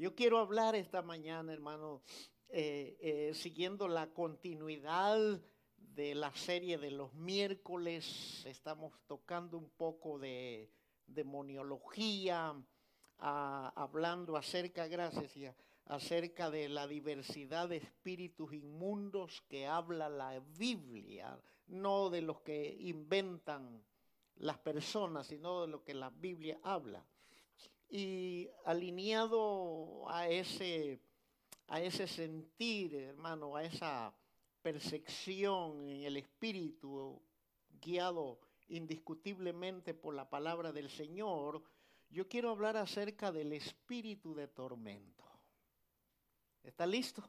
Yo quiero hablar esta mañana, hermano, eh, eh, siguiendo la continuidad de la serie de los miércoles. Estamos tocando un poco de demoniología, ah, hablando acerca, gracias, acerca de la diversidad de espíritus inmundos que habla la Biblia, no de los que inventan las personas, sino de lo que la Biblia habla y alineado a ese, a ese sentir, hermano, a esa percepción en el espíritu, guiado indiscutiblemente por la palabra del Señor, yo quiero hablar acerca del espíritu de tormento. ¿Está listo?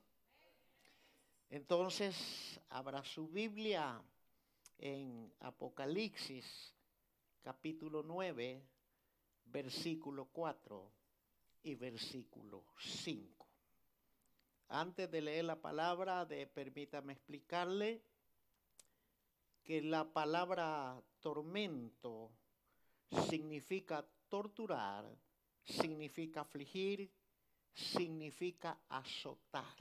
Entonces, abra su Biblia en Apocalipsis capítulo 9, versículo 4 y versículo 5. Antes de leer la palabra, de, permítame explicarle que la palabra tormento significa torturar, significa afligir, significa azotar.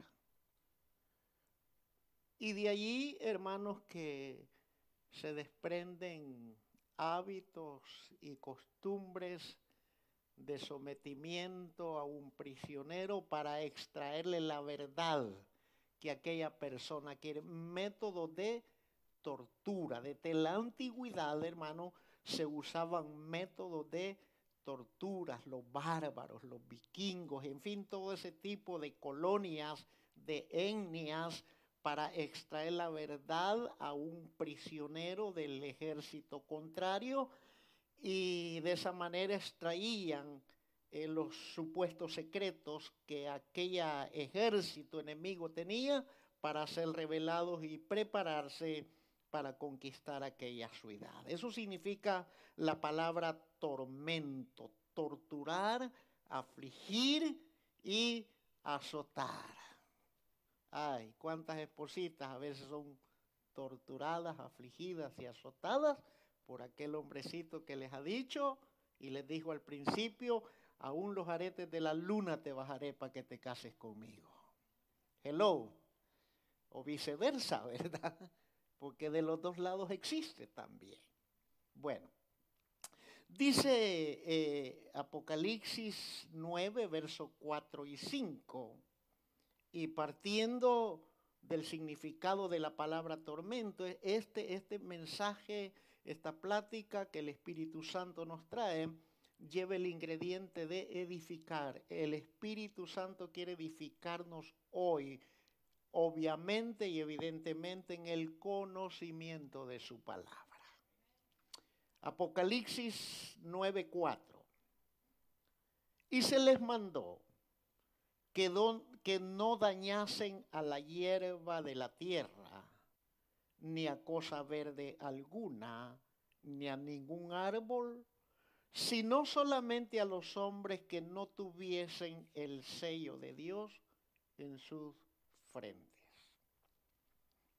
Y de allí, hermanos, que se desprenden hábitos y costumbres de sometimiento a un prisionero para extraerle la verdad que aquella persona quiere. Método de tortura. Desde la antigüedad, hermano, se usaban métodos de torturas, los bárbaros, los vikingos, en fin, todo ese tipo de colonias, de etnias, para extraer la verdad a un prisionero del ejército contrario y de esa manera extraían eh, los supuestos secretos que aquel ejército enemigo tenía para ser revelados y prepararse para conquistar aquella ciudad. Eso significa la palabra tormento, torturar, afligir y azotar. Ay, cuántas espositas a veces son torturadas, afligidas y azotadas por aquel hombrecito que les ha dicho y les dijo al principio, aún los aretes de la luna te bajaré para que te cases conmigo. Hello. O viceversa, ¿verdad? Porque de los dos lados existe también. Bueno, dice eh, Apocalipsis 9, versos 4 y 5 y partiendo del significado de la palabra tormento, este, este mensaje, esta plática que el Espíritu Santo nos trae, lleva el ingrediente de edificar. El Espíritu Santo quiere edificarnos hoy, obviamente y evidentemente en el conocimiento de su palabra. Apocalipsis 9:4. Y se les mandó que, no dañasen a la hierba de la tierra, ni a cosa verde alguna, ni a ningún árbol, sino solamente a los hombres que no tuviesen el sello de Dios en sus frentes.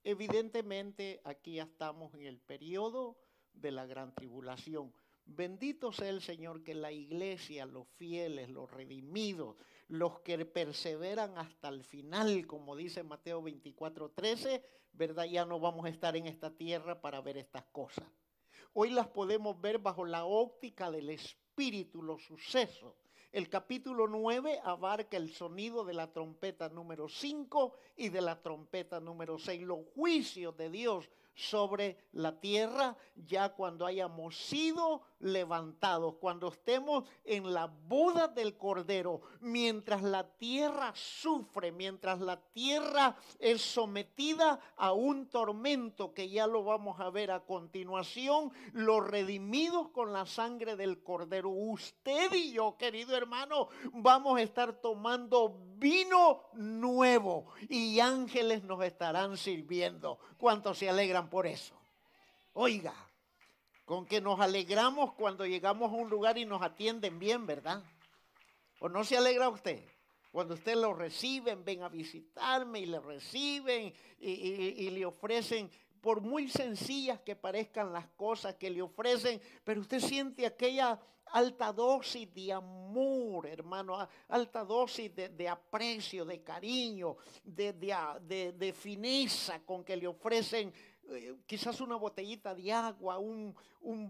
Evidentemente aquí ya estamos en el periodo de la gran tribulación. Bendito sea el Señor que la iglesia, los fieles, los redimidos, los que perseveran hasta el final, como dice Mateo 24, 13, ¿verdad? Ya no vamos a estar en esta tierra para ver estas cosas. Hoy las podemos ver bajo la óptica del Espíritu, los sucesos. El capítulo 9 abarca el sonido de la trompeta número 5 y de la trompeta número 6, los juicios de Dios sobre la tierra ya cuando hayamos sido levantados, cuando estemos en la boda del Cordero, mientras la tierra sufre, mientras la tierra es sometida a un tormento que ya lo vamos a ver a continuación, los redimidos con la sangre del Cordero, usted y yo, querido hermano, vamos a estar tomando vino nuevo y ángeles nos estarán sirviendo. ¿Cuántos se alegran por eso? Oiga, con que nos alegramos cuando llegamos a un lugar y nos atienden bien, ¿verdad? ¿O no se alegra usted? Cuando usted lo reciben, ven a visitarme y le reciben y, le ofrecen por muy sencillas que parezcan las cosas que le ofrecen, pero usted siente aquella alta dosis de amor, hermano, alta dosis de, aprecio, de cariño, de, de, fineza con que le ofrecen eh, quizás una botellita de agua, un,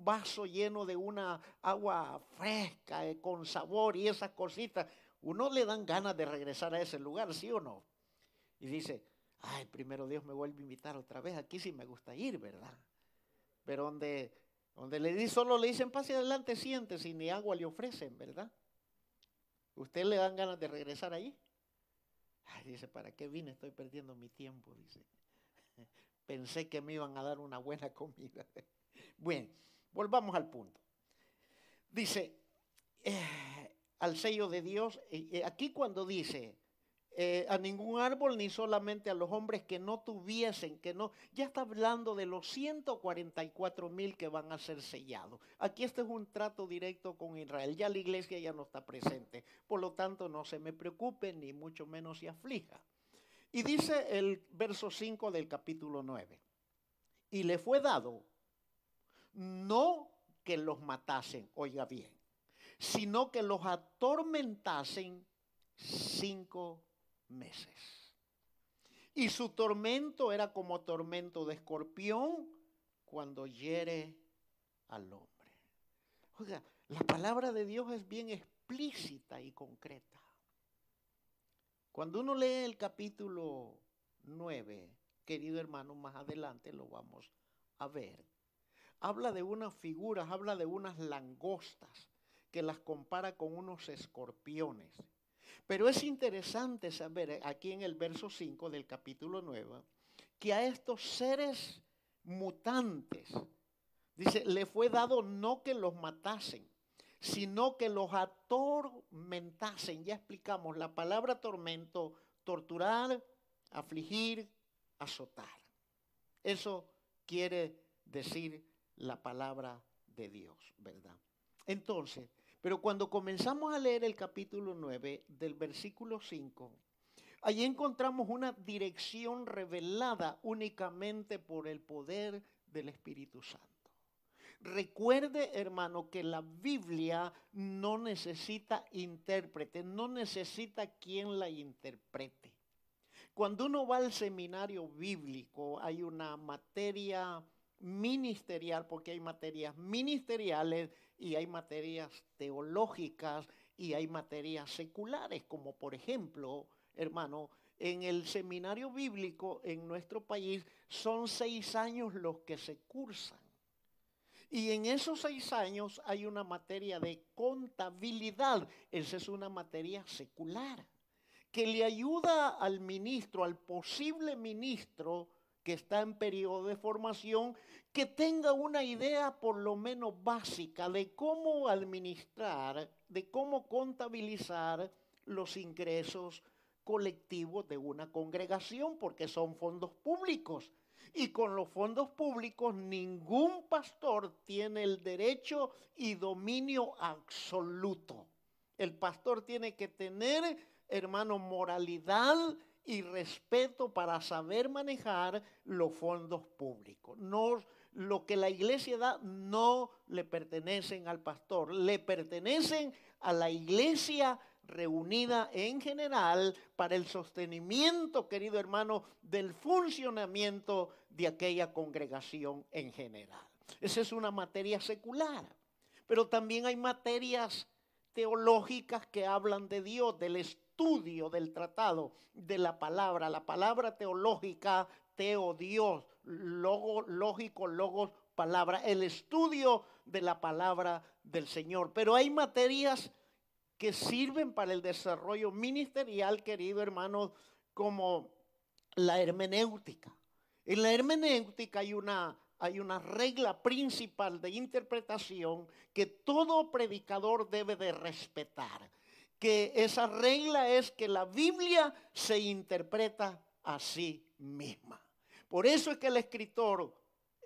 vaso lleno de una agua fresca, eh, con sabor y esas cositas. Uno le dan ganas de regresar a ese lugar, ¿sí o no? Y dice, ay, primero Dios me vuelve a invitar otra vez, aquí sí me gusta ir, ¿verdad? Pero donde donde le di, solo le dicen, pase adelante, siéntese y ni agua le ofrecen, ¿verdad? ¿Usted le dan ganas de regresar ahí? Dice, ¿para qué vine? Estoy perdiendo mi tiempo, dice. Pensé que me iban a dar una buena comida. Bueno, volvamos al punto. Dice, eh, al sello de Dios, eh, eh, aquí cuando dice, eh, a ningún árbol ni solamente a los hombres que no tuviesen, que no, ya está hablando de los 144 mil que van a ser sellados. Aquí este es un trato directo con Israel, ya la iglesia ya no está presente, por lo tanto no se me preocupe ni mucho menos se aflija. Y dice el verso 5 del capítulo 9, y le fue dado no que los matasen, oiga bien, sino que los atormentasen cinco meses. Y su tormento era como tormento de escorpión cuando hiere al hombre. Oiga, la palabra de Dios es bien explícita y concreta. Cuando uno lee el capítulo 9, querido hermano, más adelante lo vamos a ver, habla de unas figuras, habla de unas langostas que las compara con unos escorpiones. Pero es interesante saber aquí en el verso 5 del capítulo 9 que a estos seres mutantes, dice, le fue dado no que los matasen, sino que los atormentasen. Ya explicamos la palabra tormento, torturar, afligir, azotar. Eso quiere decir la palabra de Dios, ¿verdad? Entonces, pero cuando comenzamos a leer el capítulo 9 del versículo 5, allí encontramos una dirección revelada únicamente por el poder del Espíritu Santo. Recuerde, hermano, que la Biblia no necesita intérprete, no necesita quien la interprete. Cuando uno va al seminario bíblico, hay una materia ministerial, porque hay materias ministeriales y hay materias teológicas y hay materias seculares, como por ejemplo, hermano, en el seminario bíblico en nuestro país son seis años los que se cursan. Y en esos seis años hay una materia de contabilidad. Esa es una materia secular que le ayuda al ministro, al posible ministro, que está en periodo de formación, que tenga una idea por lo menos básica de cómo administrar, de cómo contabilizar los ingresos colectivos de una congregación, porque son fondos públicos. Y con los fondos públicos ningún pastor tiene el derecho y dominio absoluto. El pastor tiene que tener, hermano, moralidad y respeto para saber manejar los fondos públicos. No, lo que la iglesia da no le pertenecen al pastor, le pertenecen a la iglesia reunida en general para el sostenimiento, querido hermano, del funcionamiento de aquella congregación en general. Esa es una materia secular, pero también hay materias teológicas que hablan de Dios, del estudio del tratado de la palabra, la palabra teológica, teo Dios, logo, lógico, logos, palabra, el estudio de la palabra del Señor. Pero hay materias que sirven para el desarrollo ministerial, querido hermano, como la hermenéutica. En la hermenéutica hay una, hay una regla principal de interpretación que todo predicador debe de respetar. Que esa regla es que la Biblia se interpreta a sí misma. Por eso es que el escritor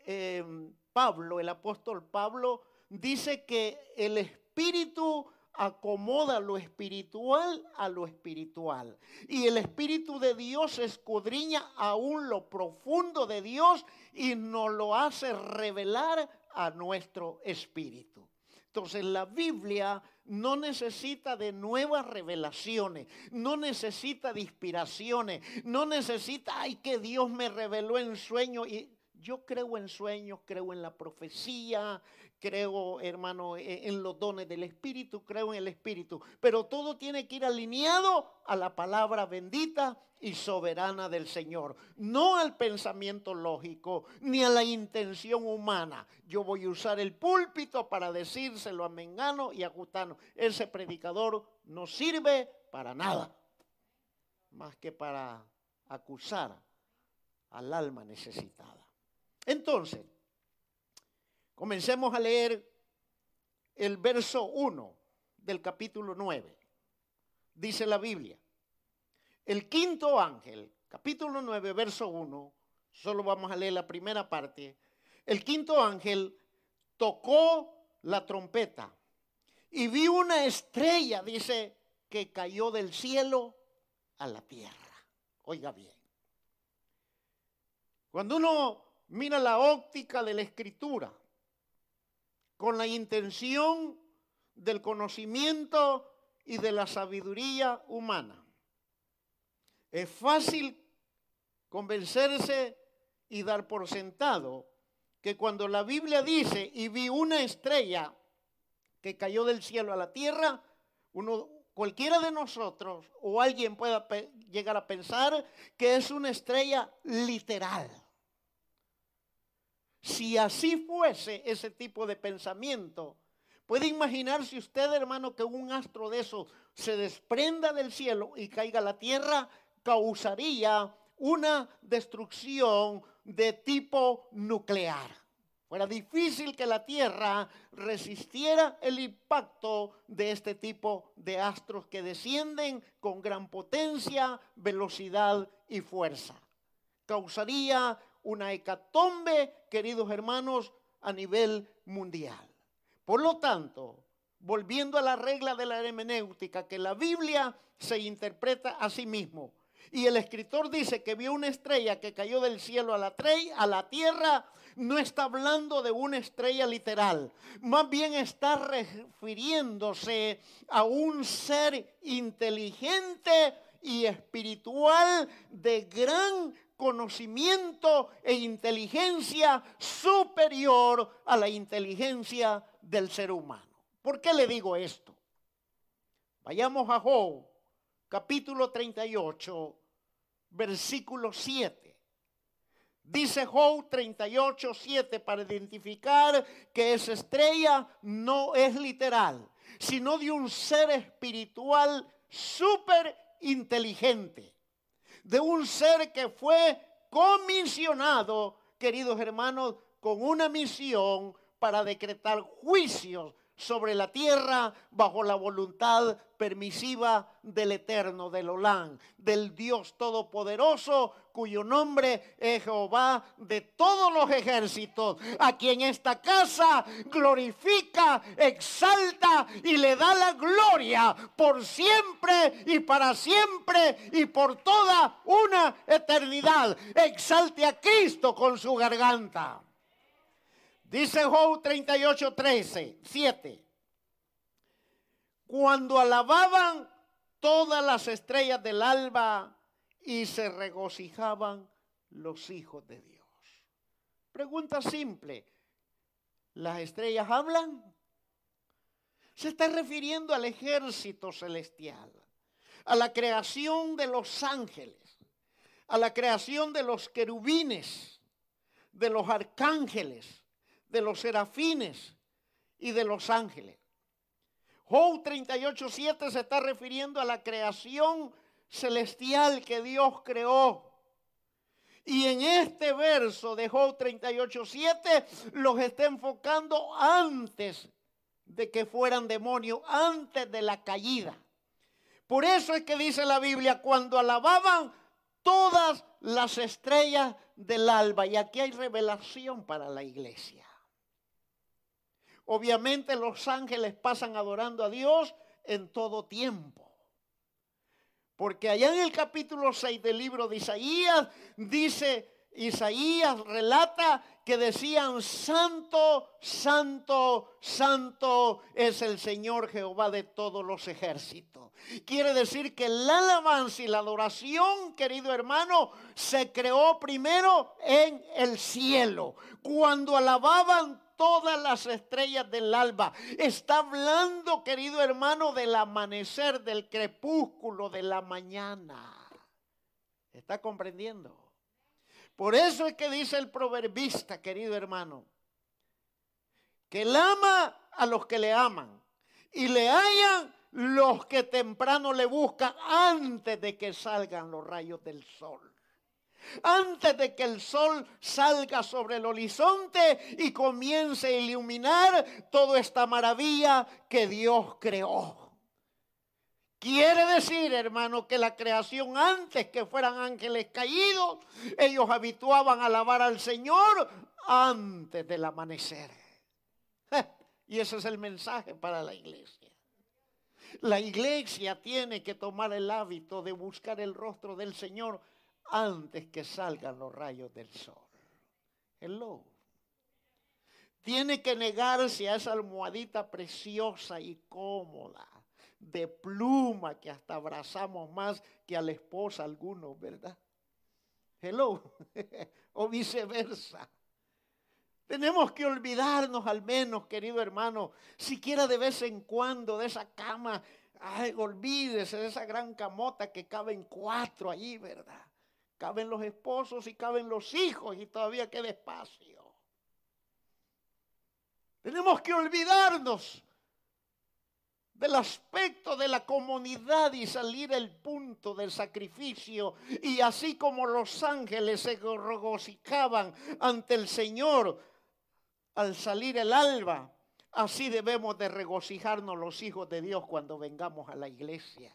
em, Pablo, el apóstol Pablo, dice que el Espíritu acomoda lo espiritual a lo espiritual. Y el Espíritu de Dios escudriña aún lo profundo de Dios y nos lo hace revelar a nuestro espíritu. Entonces la Biblia no necesita de nuevas revelaciones, no necesita de inspiraciones, no necesita, ay, que Dios me reveló en sueño. Y yo creo en sueños, creo en la profecía, creo, hermano, e, en los dones del Espíritu, creo en el Espíritu, pero todo tiene que ir alineado a la palabra bendita y soberana del Señor, no al pensamiento lógico ni a la intención humana. Yo voy a usar el púlpito para decírselo a Mengano y a Gutano. Ese predicador no sirve para nada, más que para acusar al alma necesitada. Entonces, Comencemos a leer el verso 1 del capítulo 9. Dice la Biblia, el quinto ángel, capítulo 9, verso 1, solo vamos a leer la primera parte, el quinto ángel tocó la trompeta y vi una estrella, dice, que cayó del cielo a la tierra. Oiga bien. Cuando uno mira la óptica de la escritura, con la intención del conocimiento y de la sabiduría humana. Es fácil convencerse y dar por sentado que cuando la Biblia dice y vi una estrella que cayó del cielo a la tierra, uno, cualquiera de nosotros o alguien pueda llegar a pensar que es una estrella literal. Si así fuese ese tipo de pensamiento, puede imaginarse usted, hermano, que un astro de esos se desprenda del cielo y caiga a la tierra, causaría una destrucción de tipo nuclear. Fuera difícil que la Tierra resistiera el impacto de este tipo de astros que descienden con gran potencia, velocidad y fuerza. Causaría una hecatombe, queridos hermanos, a nivel mundial. Por lo tanto, volviendo a la regla de la hermenéutica, que la Biblia se interpreta a sí mismo. Y el escritor dice que vio una estrella que cayó del cielo a la, a la tierra, no está hablando de una estrella literal, más bien está refiriéndose a un ser inteligente y espiritual de gran conocimiento e inteligencia superior a la inteligencia del ser humano. ¿Por qué le digo esto? Vayamos a Job, capítulo 38, versículo 7. Dice Job 38, 7 para identificar que esa estrella no es literal, sino de un ser espiritual súper inteligente de un ser que fue comisionado, queridos hermanos, con una misión para decretar juicios sobre la tierra bajo la voluntad permisiva del Eterno, del Olán, del Dios Todopoderoso, cuyo nombre es Jehová de todos los ejércitos, a quien esta casa glorifica, exalta y le da la gloria por siempre y para siempre y por toda una eternidad. Exalte a Cristo con su garganta. Dice Job 38, 13, 7. Cuando alababan todas las estrellas del alba y se regocijaban los hijos de Dios. Pregunta simple, ¿las estrellas hablan? Se está refiriendo al ejército celestial, a la creación de los ángeles, a la creación de los querubines, de los arcángeles, de los serafines y de los ángeles. Job 38.7 se está refiriendo a la creación celestial que Dios creó. Y en este verso de Job 38.7 los está enfocando antes de que fueran demonios, antes de la caída. Por eso es que dice la Biblia, cuando alababan todas las estrellas del alba, y aquí hay revelación para la iglesia. Obviamente los ángeles pasan adorando a Dios en todo tiempo. Porque allá en el capítulo 6 del libro de Isaías dice, Isaías relata que decían, Santo, Santo, Santo es el Señor Jehová de todos los ejércitos. Quiere decir que la alabanza y la adoración, querido hermano, se creó primero en el cielo. Cuando alababan todas las estrellas del alba. Está hablando, querido hermano, del amanecer, del crepúsculo, de la mañana. ¿Está comprendiendo? Por eso es que dice el proverbista, querido hermano, que él ama a los que le aman y le hallan los que temprano le buscan antes de que salgan los rayos del sol. Antes de que el sol salga sobre el horizonte y comience a iluminar toda esta maravilla que Dios creó. Quiere decir, hermano, que la creación antes que fueran ángeles caídos, ellos habituaban a alabar al Señor antes del amanecer. Y ese es el mensaje para la iglesia. La iglesia tiene que tomar el hábito de buscar el rostro del Señor antes que salgan los rayos del sol. Hello. Tiene que negarse a esa almohadita preciosa y cómoda de pluma que hasta abrazamos más que a la esposa algunos, ¿verdad? Hello. o viceversa. Tenemos que olvidarnos al menos, querido hermano, siquiera de vez en cuando de esa cama. Ay, olvídese de esa gran camota que caben cuatro allí, ¿verdad? Caben los esposos y caben los hijos y todavía queda espacio. Tenemos que olvidarnos del aspecto de la comunidad y salir el punto del sacrificio. Y así como los ángeles se regocijaban ante el Señor al salir el alba, así debemos de regocijarnos los hijos de Dios cuando vengamos a la iglesia.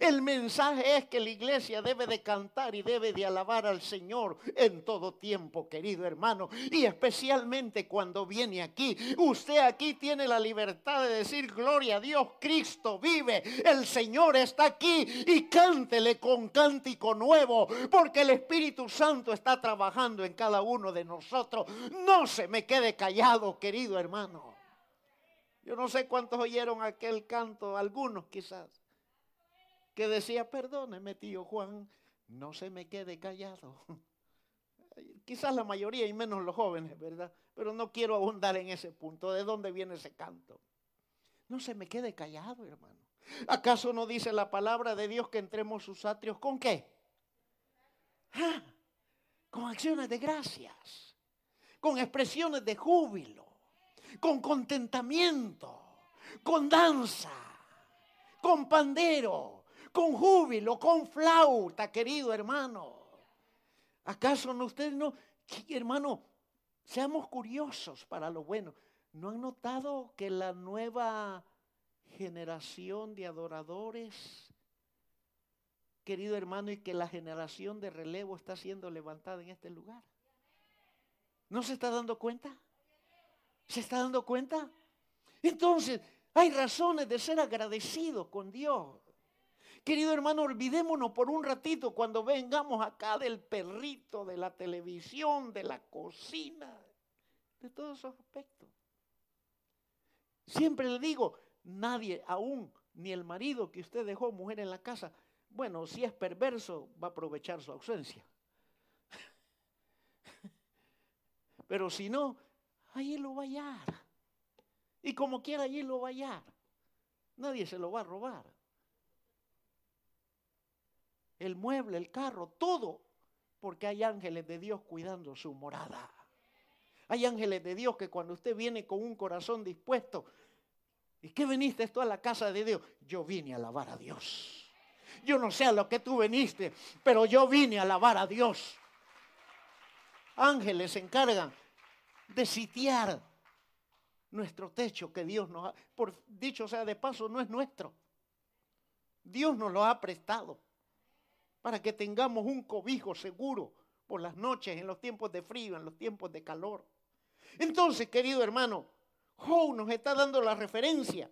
El mensaje es que la iglesia debe de cantar y debe de alabar al Señor en todo tiempo, querido hermano. Y especialmente cuando viene aquí. Usted aquí tiene la libertad de decir, gloria a Dios, Cristo vive. El Señor está aquí y cántele con cántico nuevo. Porque el Espíritu Santo está trabajando en cada uno de nosotros. No se me quede callado, querido hermano. Yo no sé cuántos oyeron aquel canto, algunos quizás que decía, perdóneme tío Juan, no se me quede callado. Quizás la mayoría y menos los jóvenes, ¿verdad? Pero no quiero abundar en ese punto. ¿De dónde viene ese canto? No se me quede callado, hermano. ¿Acaso no dice la palabra de Dios que entremos sus atrios con qué? Ah, con acciones de gracias, con expresiones de júbilo, con contentamiento, con danza, con pandero, con júbilo, con flauta, querido hermano. ¿Acaso no ustedes no, hermano, seamos curiosos para lo bueno? ¿No han notado que la nueva generación de adoradores, querido hermano, y que la generación de relevo está siendo levantada en este lugar? ¿No se está dando cuenta? ¿Se está dando cuenta? Entonces, hay razones de ser agradecidos con Dios. Querido hermano, olvidémonos por un ratito cuando vengamos acá del perrito, de la televisión, de la cocina, de todos esos aspectos. Siempre le digo, nadie, aún ni el marido que usted dejó mujer en la casa, bueno, si es perverso, va a aprovechar su ausencia. Pero si no, ahí lo va a hallar. Y como quiera, allí lo va a hallar. Nadie se lo va a robar el mueble, el carro, todo, porque hay ángeles de Dios cuidando su morada. Hay ángeles de Dios que cuando usted viene con un corazón dispuesto, ¿y qué veniste esto a la casa de Dios? Yo vine a alabar a Dios. Yo no sé a lo que tú viniste, pero yo vine a alabar a Dios. Ángeles se encargan de sitiar nuestro techo que Dios nos ha, por dicho sea de paso, no es nuestro. Dios nos lo ha prestado para que tengamos un cobijo seguro por las noches, en los tiempos de frío, en los tiempos de calor. Entonces, querido hermano, Joe nos está dando la referencia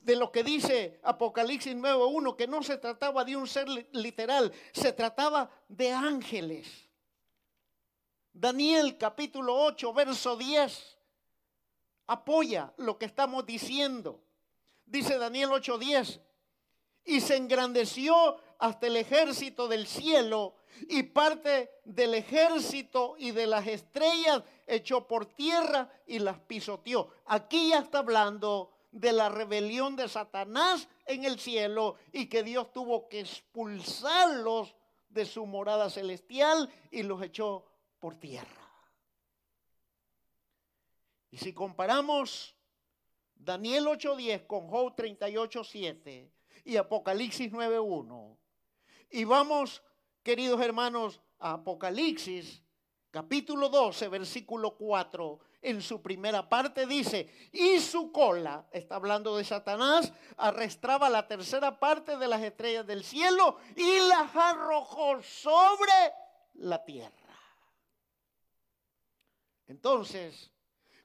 de lo que dice Apocalipsis 9.1, que no se trataba de un ser literal, se trataba de ángeles. Daniel capítulo 8, verso 10, apoya lo que estamos diciendo. Dice Daniel 8:10, y se engrandeció hasta el ejército del cielo y parte del ejército y de las estrellas echó por tierra y las pisoteó. Aquí ya está hablando de la rebelión de Satanás en el cielo y que Dios tuvo que expulsarlos de su morada celestial y los echó por tierra. Y si comparamos Daniel 8:10 con Job 38:7 y Apocalipsis 9:1 y vamos, queridos hermanos, a Apocalipsis capítulo 12, versículo 4, en su primera parte dice, y su cola, está hablando de Satanás, arrastraba la tercera parte de las estrellas del cielo y las arrojó sobre la tierra. Entonces,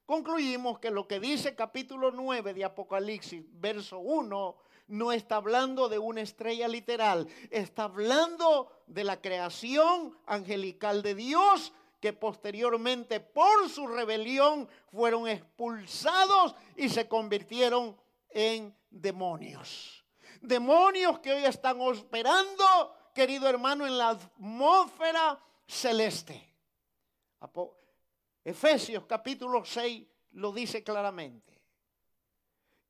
concluimos que lo que dice capítulo 9 de Apocalipsis, verso 1, no está hablando de una estrella literal, está hablando de la creación angelical de Dios que posteriormente por su rebelión fueron expulsados y se convirtieron en demonios. Demonios que hoy están operando, querido hermano, en la atmósfera celeste. Efesios capítulo 6 lo dice claramente.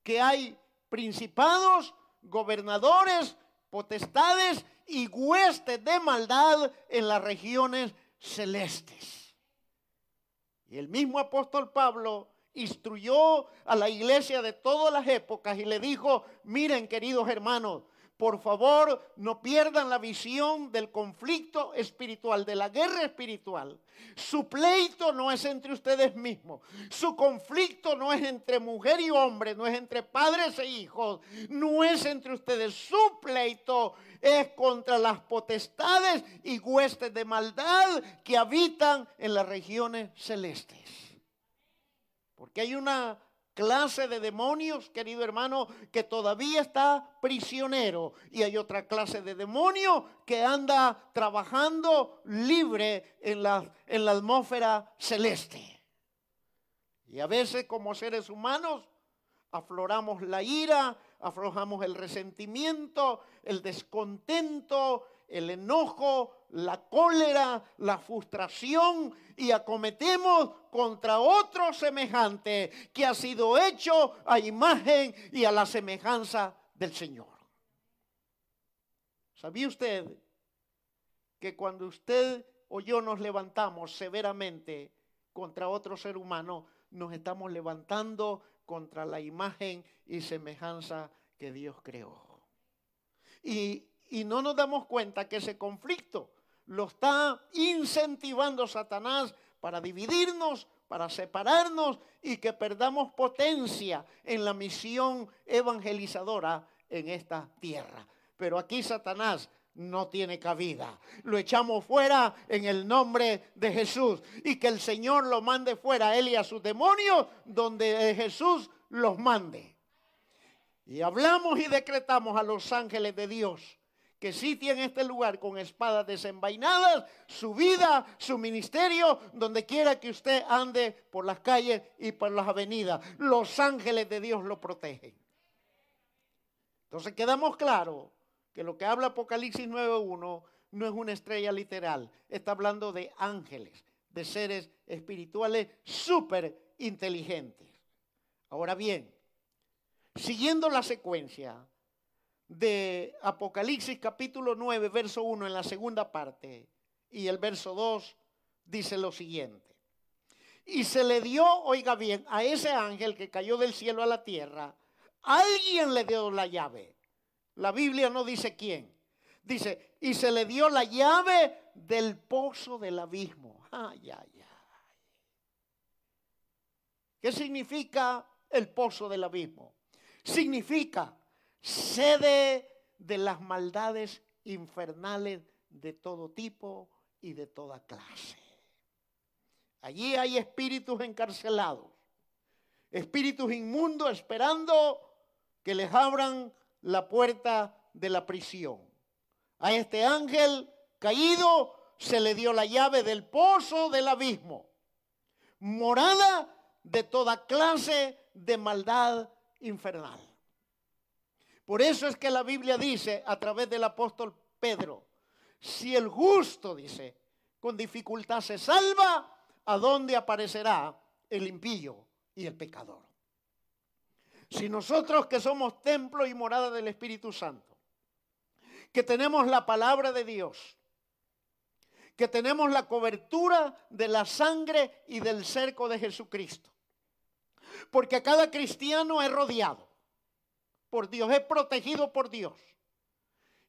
Que hay principados, gobernadores, potestades y huestes de maldad en las regiones celestes. Y el mismo apóstol Pablo instruyó a la iglesia de todas las épocas y le dijo, miren queridos hermanos, por favor, no pierdan la visión del conflicto espiritual, de la guerra espiritual. Su pleito no es entre ustedes mismos. Su conflicto no es entre mujer y hombre, no es entre padres e hijos, no es entre ustedes. Su pleito es contra las potestades y huestes de maldad que habitan en las regiones celestes. Porque hay una clase de demonios, querido hermano, que todavía está prisionero. Y hay otra clase de demonio que anda trabajando libre en la, en la atmósfera celeste. Y a veces como seres humanos afloramos la ira, aflojamos el resentimiento, el descontento, el enojo, la cólera, la frustración y acometemos contra otro semejante que ha sido hecho a imagen y a la semejanza del Señor. ¿Sabía usted que cuando usted o yo nos levantamos severamente contra otro ser humano, nos estamos levantando contra la imagen y semejanza que Dios creó? Y, y no nos damos cuenta que ese conflicto lo está incentivando Satanás para dividirnos, para separarnos y que perdamos potencia en la misión evangelizadora en esta tierra. Pero aquí Satanás no tiene cabida. Lo echamos fuera en el nombre de Jesús y que el Señor lo mande fuera él y a sus demonios donde Jesús los mande. Y hablamos y decretamos a los ángeles de Dios que sitien este lugar con espadas desenvainadas, su vida, su ministerio, donde quiera que usted ande por las calles y por las avenidas. Los ángeles de Dios lo protegen. Entonces quedamos claros que lo que habla Apocalipsis 9.1 no es una estrella literal, está hablando de ángeles, de seres espirituales súper inteligentes. Ahora bien, siguiendo la secuencia, de Apocalipsis capítulo 9, verso 1 en la segunda parte y el verso 2 dice lo siguiente. Y se le dio, oiga bien, a ese ángel que cayó del cielo a la tierra, alguien le dio la llave. La Biblia no dice quién. Dice, y se le dio la llave del pozo del abismo. Ay, ay, ay. ¿Qué significa el pozo del abismo? Significa sede de las maldades infernales de todo tipo y de toda clase. Allí hay espíritus encarcelados, espíritus inmundos esperando que les abran la puerta de la prisión. A este ángel caído se le dio la llave del pozo del abismo, morada de toda clase de maldad infernal. Por eso es que la Biblia dice a través del apóstol Pedro, si el justo, dice, con dificultad se salva, ¿a dónde aparecerá el impío y el pecador? Si nosotros que somos templo y morada del Espíritu Santo, que tenemos la palabra de Dios, que tenemos la cobertura de la sangre y del cerco de Jesucristo, porque cada cristiano es rodeado por Dios, es protegido por Dios.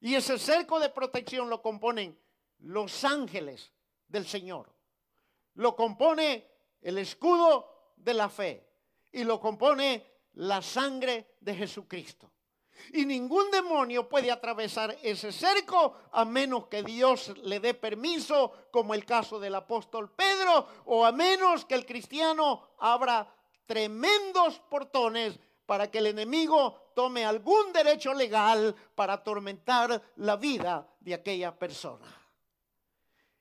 Y ese cerco de protección lo componen los ángeles del Señor. Lo compone el escudo de la fe y lo compone la sangre de Jesucristo. Y ningún demonio puede atravesar ese cerco a menos que Dios le dé permiso, como el caso del apóstol Pedro, o a menos que el cristiano abra tremendos portones para que el enemigo tome algún derecho legal para atormentar la vida de aquella persona.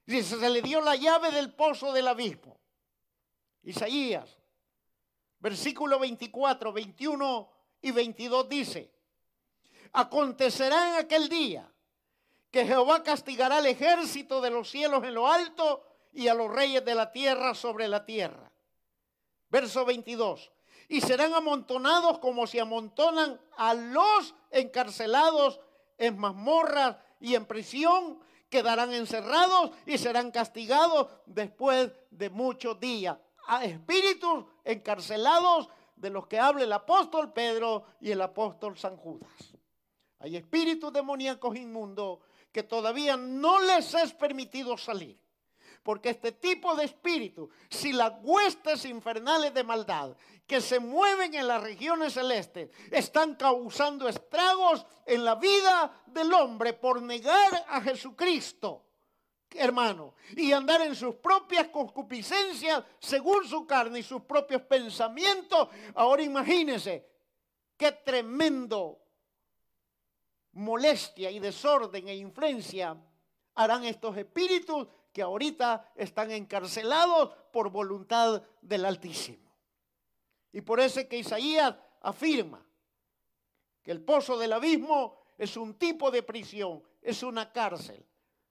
Y se le dio la llave del pozo del abismo. Isaías, versículo 24, 21 y 22 dice, acontecerá en aquel día que Jehová castigará al ejército de los cielos en lo alto y a los reyes de la tierra sobre la tierra. Verso 22. Y serán amontonados como se amontonan a los encarcelados en mazmorras y en prisión, quedarán encerrados y serán castigados después de muchos días. A espíritus encarcelados de los que habla el apóstol Pedro y el apóstol San Judas. Hay espíritus demoníacos inmundos que todavía no les es permitido salir. Porque este tipo de espíritu, si las huestes infernales de maldad que se mueven en las regiones celestes están causando estragos en la vida del hombre por negar a Jesucristo, hermano, y andar en sus propias concupiscencias según su carne y sus propios pensamientos, ahora imagínense qué tremendo molestia y desorden e influencia harán estos espíritus que ahorita están encarcelados por voluntad del Altísimo. Y por eso es que Isaías afirma que el pozo del abismo es un tipo de prisión, es una cárcel,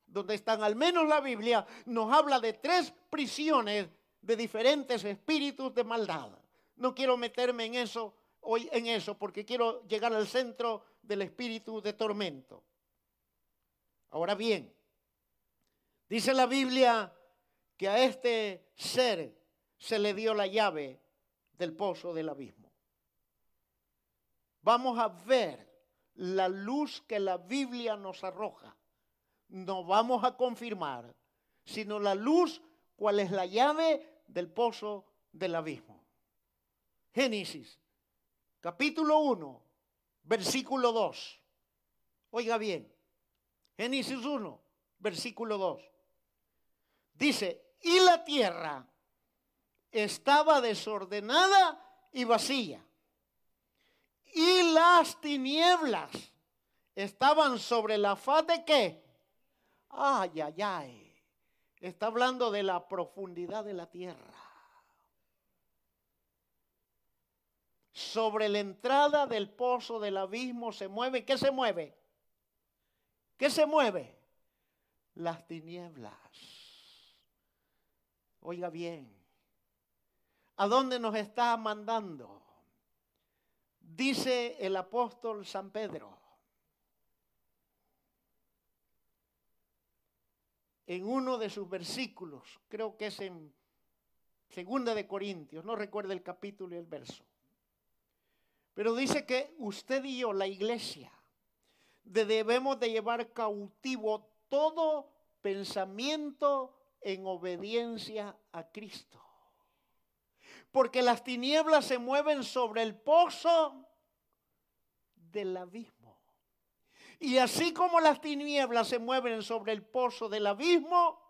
donde están, al menos la Biblia nos habla de tres prisiones de diferentes espíritus de maldad. No quiero meterme en eso hoy en eso porque quiero llegar al centro del espíritu de tormento. Ahora bien, dice la Biblia que a este ser se le dio la llave del pozo del abismo. Vamos a ver la luz que la Biblia nos arroja. No vamos a confirmar, sino la luz, cuál es la llave del pozo del abismo. Génesis, capítulo 1, versículo 2. Oiga bien, Génesis 1, versículo 2. Dice, y la tierra estaba desordenada y vacía. Y las tinieblas estaban sobre la faz de qué? Ay, ay, ay. Está hablando de la profundidad de la tierra. sobre la entrada del pozo del abismo se mueve. ¿Qué se mueve? ¿Qué se mueve? Las tinieblas. Oiga bien, ¿a dónde nos está mandando? Dice el apóstol San Pedro. En uno de sus versículos, creo que es en Segunda de Corintios, no recuerdo el capítulo y el verso. Pero dice que usted y yo, la iglesia, debemos de llevar cautivo todo pensamiento en obediencia a Cristo. Porque las tinieblas se mueven sobre el pozo del abismo. Y así como las tinieblas se mueven sobre el pozo del abismo,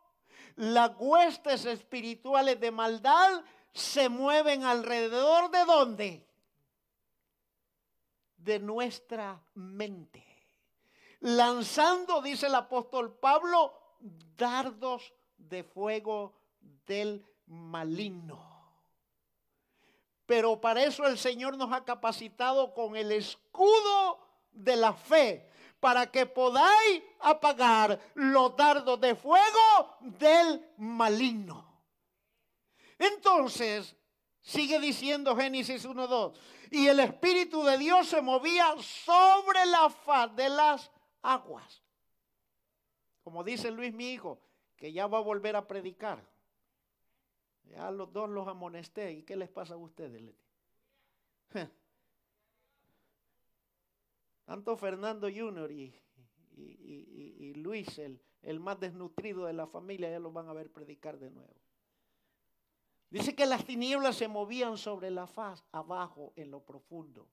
las huestes espirituales de maldad se mueven alrededor de dónde? de nuestra mente. Lanzando, dice el apóstol Pablo, dardos de fuego del maligno. Pero para eso el Señor nos ha capacitado con el escudo de la fe, para que podáis apagar los dardos de fuego del maligno. Entonces, sigue diciendo Génesis 1.2, y el Espíritu de Dios se movía sobre la faz de las aguas. Como dice Luis, mi hijo, que ya va a volver a predicar. Ya los dos los amonesté. ¿Y qué les pasa a ustedes? Tanto Fernando Junior y, y, Luis, el, el más desnutrido de la familia, ya los van a ver predicar de nuevo. Dice que las tinieblas se movían sobre la faz, abajo, en lo profundo.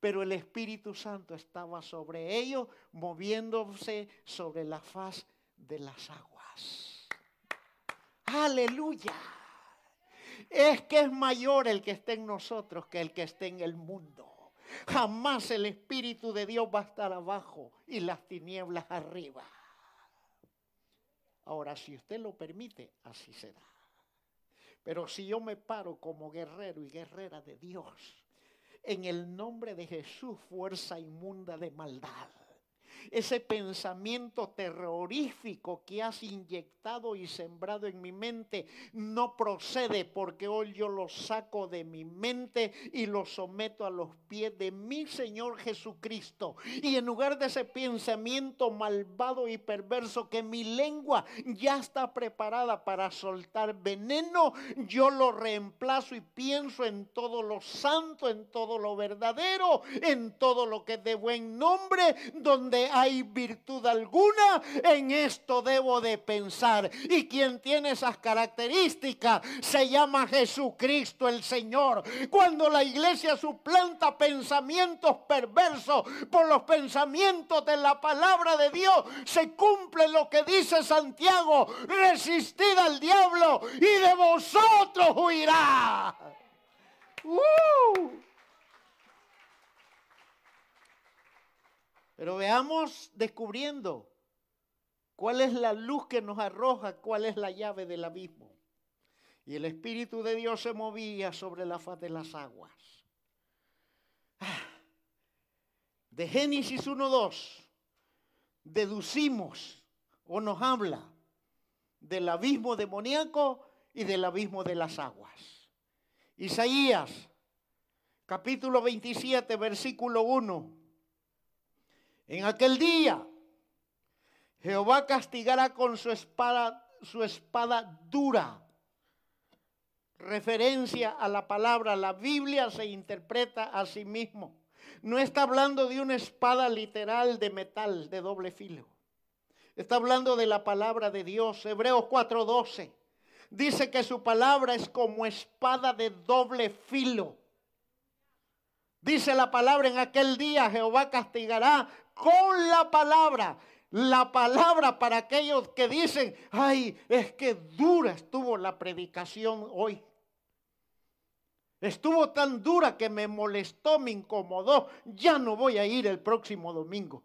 Pero el Espíritu Santo estaba sobre ellos, moviéndose sobre la faz de las aguas. Aleluya. Es que es mayor el que esté en nosotros que el que esté en el mundo. Jamás el Espíritu de Dios va a estar abajo y las tinieblas arriba. Ahora, si usted lo permite, así será. Pero si yo me paro como guerrero y guerrera de Dios, en el nombre de Jesús, fuerza inmunda de maldad, ese pensamiento terrorífico que has inyectado y sembrado en mi mente no procede porque hoy yo lo saco de mi mente y lo someto a los pies de mi Señor Jesucristo. Y en lugar de ese pensamiento malvado y perverso que mi lengua ya está preparada para soltar veneno, yo lo reemplazo y pienso en todo lo santo, en todo lo verdadero, en todo lo que es de buen nombre, donde hay virtud alguna, en esto debo de pensar. Y quien tiene esas características se llama Jesucristo el Señor. Cuando la iglesia suplanta pensamientos perversos por los pensamientos de la palabra de Dios, se cumple lo que dice Santiago, resistid al diablo y de vosotros huirá. ¡Uh! Pero veamos descubriendo cuál es la luz que nos arroja, cuál es la llave del abismo. Y el Espíritu de Dios se movía sobre la faz de las aguas. Ah. De Génesis 1.2 deducimos o nos habla del abismo demoníaco y del abismo de las aguas. Isaías capítulo 27 versículo 1 en aquel día Jehová castigará con su espada, su espada dura. Referencia a la palabra, la Biblia se interpreta a sí mismo. No está hablando de una espada literal de metal de doble filo. Está hablando de la palabra de Dios. Hebreos 4:12 dice que su palabra es como espada de doble filo. Dice la palabra, en aquel día Jehová castigará con la palabra. La palabra para aquellos que dicen, ay, es que dura estuvo la predicación hoy. Estuvo tan dura que me molestó, me incomodó. Ya no voy a ir el próximo domingo.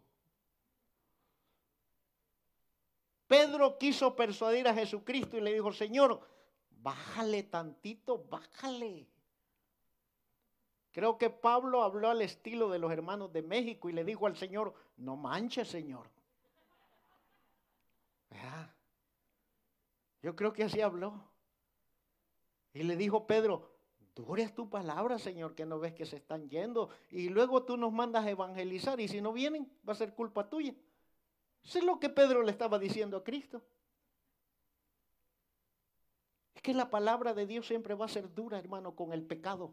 Pedro quiso persuadir a Jesucristo y le dijo, Señor, bájale tantito, bájale. Creo que Pablo habló al estilo de los hermanos de México y le dijo al Señor, no manches, Señor. Yo creo que así habló. Y le dijo Pedro, dure tu palabra, Señor, que no ves que se están yendo. Y luego tú nos mandas a evangelizar y si no vienen, va a ser culpa tuya. Eso es lo que Pedro le estaba diciendo a Cristo. Es que la palabra de Dios siempre va a ser dura, hermano, con el pecado.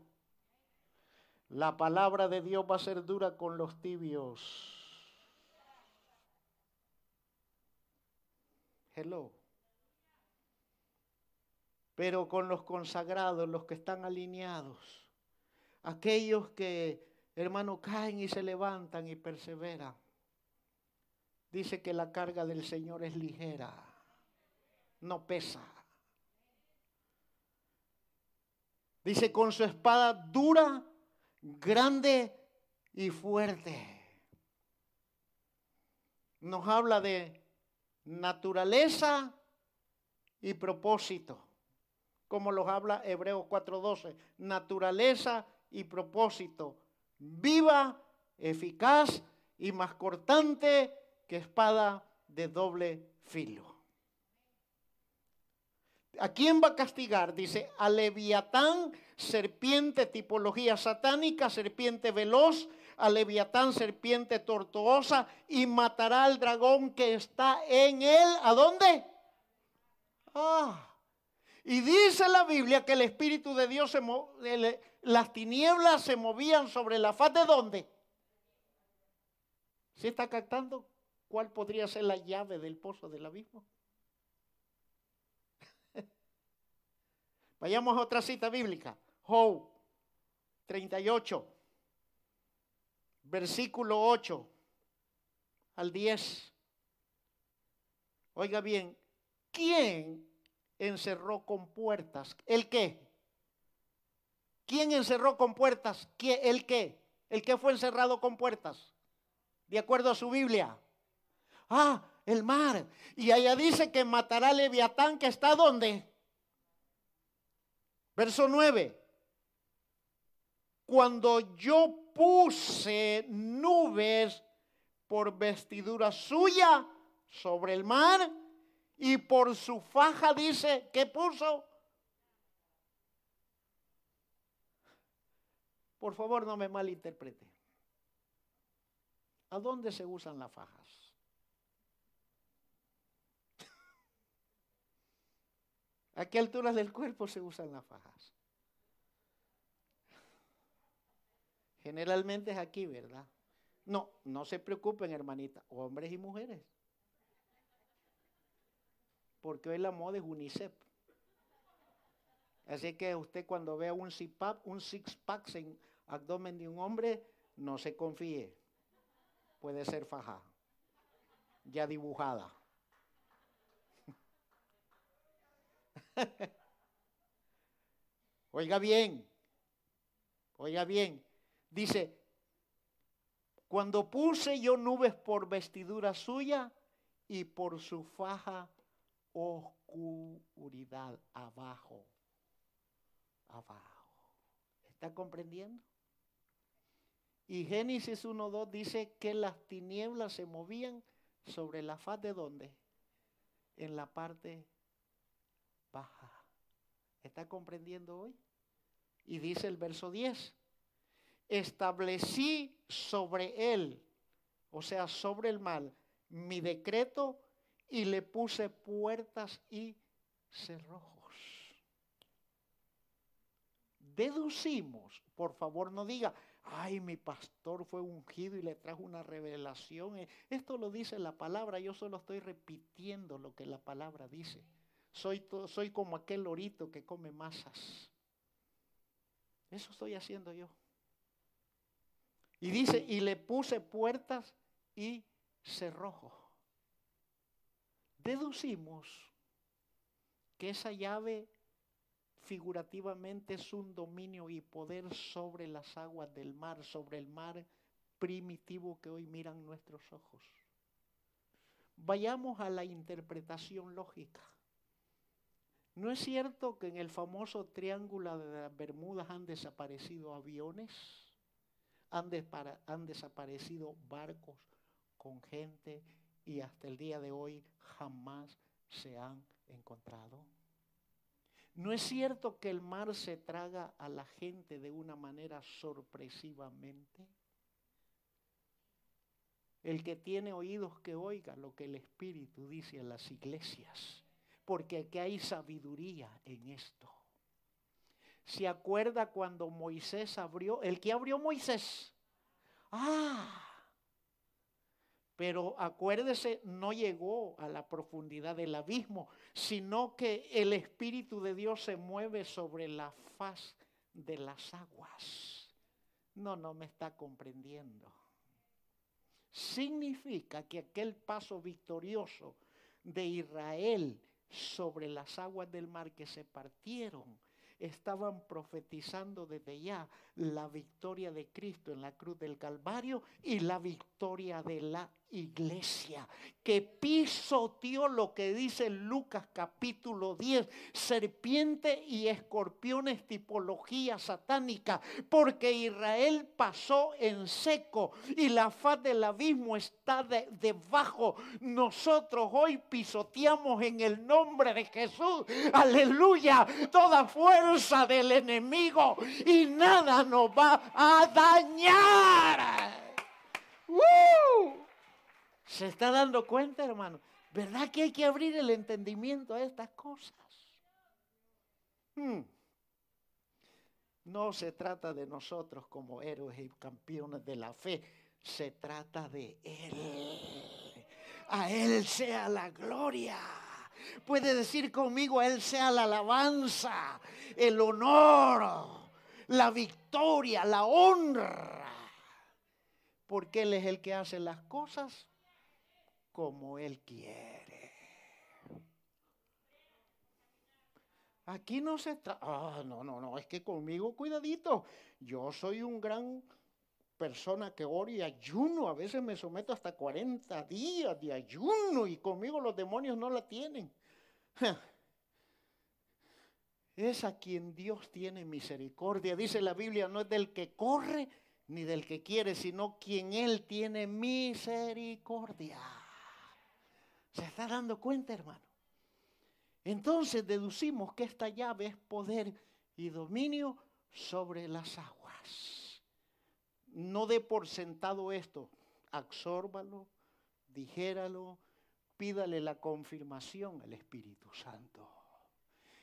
La palabra de Dios va a ser dura con los tibios. Hello. Pero con los consagrados, los que están alineados, aquellos que, hermano, caen y se levantan y perseveran. Dice que la carga del Señor es ligera, no pesa. Dice, con su espada dura grande y fuerte. Nos habla de naturaleza y propósito, como los habla Hebreos 4:12, naturaleza y propósito, viva, eficaz y más cortante que espada de doble filo. ¿A quién va a castigar? Dice, a Leviatán, serpiente, tipología satánica, serpiente veloz, a Leviatán, serpiente tortuosa, y matará al dragón que está en él. ¿A dónde? Ah. Y dice la Biblia que el Espíritu de Dios, se las tinieblas se movían sobre la faz de dónde. ¿Se está captando cuál podría ser la llave del pozo del abismo? Vayamos a otra cita bíblica. Job 38, versículo 8 al 10. Oiga bien, ¿quién encerró con puertas? ¿El qué? ¿Quién encerró con puertas? ¿El qué? ¿El qué fue encerrado con puertas? De acuerdo a su Biblia. Ah, el mar. Y allá dice que matará a Leviatán que está donde? Verso 9. Cuando yo puse nubes por vestidura suya sobre el mar y por su faja dice, ¿qué puso? Por favor, no me malinterprete. ¿A dónde se usan las fajas? ¿A qué alturas del cuerpo se usan las fajas? Generalmente es aquí, ¿verdad? No, no se preocupen, hermanita, hombres y mujeres. Porque hoy la moda es UNICEF. Así que usted cuando vea un un six pack en abdomen de un hombre, no se confíe. Puede ser faja, ya dibujada. oiga bien, oiga bien, dice, cuando puse yo nubes por vestidura suya y por su faja oscuridad abajo, abajo. ¿Está comprendiendo? Y Génesis 1.2 dice que las tinieblas se movían sobre la faz de dónde? En la parte baja. ¿Está comprendiendo hoy? Y dice el verso 10, establecí sobre él, o sea, sobre el mal, mi decreto y le puse puertas y cerrojos. Deducimos, por favor no diga, ay, mi pastor fue ungido y le trajo una revelación. Esto lo dice la palabra, yo solo estoy repitiendo lo que la palabra dice. Soy, soy como aquel lorito que come masas. Eso estoy haciendo yo. Y dice, y le puse puertas y cerrojos. Deducimos que esa llave figurativamente es un dominio y poder sobre las aguas del mar, sobre el mar primitivo que hoy miran nuestros ojos. Vayamos a la interpretación lógica. ¿No es cierto que en el famoso triángulo de las Bermudas han desaparecido aviones? Han, han desaparecido barcos con gente y hasta el día de hoy jamás se han encontrado. ¿No es cierto que el mar se traga a la gente de una manera sorpresivamente? El que tiene oídos que oiga lo que el Espíritu dice a las iglesias, porque aquí hay sabiduría en esto. ¿Se acuerda cuando Moisés abrió? ¿El que abrió Moisés? Ah, pero acuérdese, no llegó a la profundidad del abismo, sino que el Espíritu de Dios se mueve sobre la faz de las aguas. No, no me está comprendiendo. Significa que aquel paso victorioso de Israel sobre las aguas del mar que se partieron. Estaban profetizando desde ya la victoria de Cristo en la cruz del Calvario y la victoria de la iglesia, que pisoteó lo que dice Lucas capítulo 10, serpiente y escorpiones tipología satánica, porque Israel pasó en seco y la faz del abismo está debajo. Nosotros hoy pisoteamos en el nombre de Jesús, aleluya, toda fuerza del enemigo y nada nos va a dañar. ¿Se está dando cuenta, hermano? ¿Verdad que hay que abrir el entendimiento a estas cosas? Hmm. No se trata de nosotros como héroes y campeones de la fe, se trata de Él. A Él sea la gloria. Puede decir conmigo, a Él sea la alabanza, el honor, la victoria, la honra. Porque Él es el que hace las cosas como Él quiere. Aquí no se trata, ah, no, no, no, es que conmigo cuidadito, yo soy un gran persona que oro y ayuno, a veces me someto hasta 40 días de ayuno y conmigo los demonios no la tienen. Es a quien Dios tiene misericordia. Dice la Biblia, no es del que corre ni del que quiere, sino quien Él tiene misericordia. ¿Se está dando cuenta, hermano? Entonces deducimos que esta llave es poder y dominio sobre las aguas. No dé por sentado esto, absórbalo, dijéralo, pídale la confirmación al Espíritu Santo.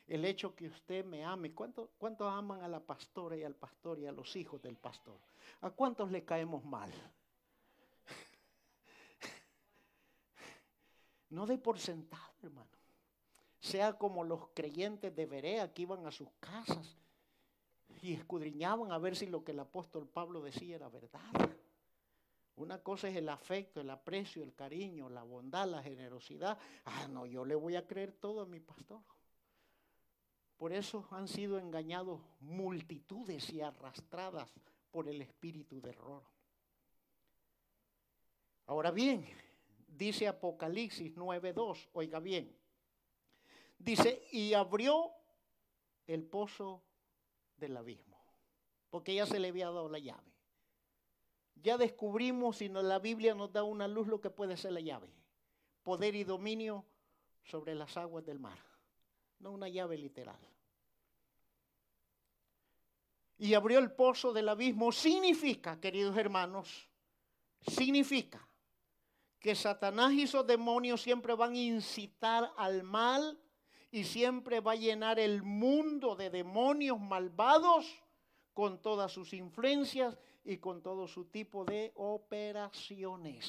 El hecho que usted me ame, ¿cuántos cuánto aman a la pastora y al pastor y a los hijos del pastor? ¿A cuántos le caemos mal? No de por sentado, hermano. Sea como los creyentes de Berea que iban a sus casas y escudriñaban a ver si lo que el apóstol Pablo decía era verdad. Una cosa es el afecto, el aprecio, el cariño, la bondad, la generosidad. Ah, no, yo le voy a creer todo a mi pastor. Por eso han sido engañados multitudes y arrastradas por el espíritu de error. Ahora bien, dice Apocalipsis 9.2, oiga bien, dice, y abrió el pozo del abismo, porque ya se le había dado la llave. Ya descubrimos, si no, la Biblia nos da una luz, lo que puede ser la llave. Poder y dominio sobre las aguas del mar. No una llave literal. Y abrió el pozo del abismo. Significa, queridos hermanos, significa que Satanás y sus demonios siempre van a incitar al mal y siempre va a llenar el mundo de demonios malvados con todas sus influencias y con todo su tipo de operaciones.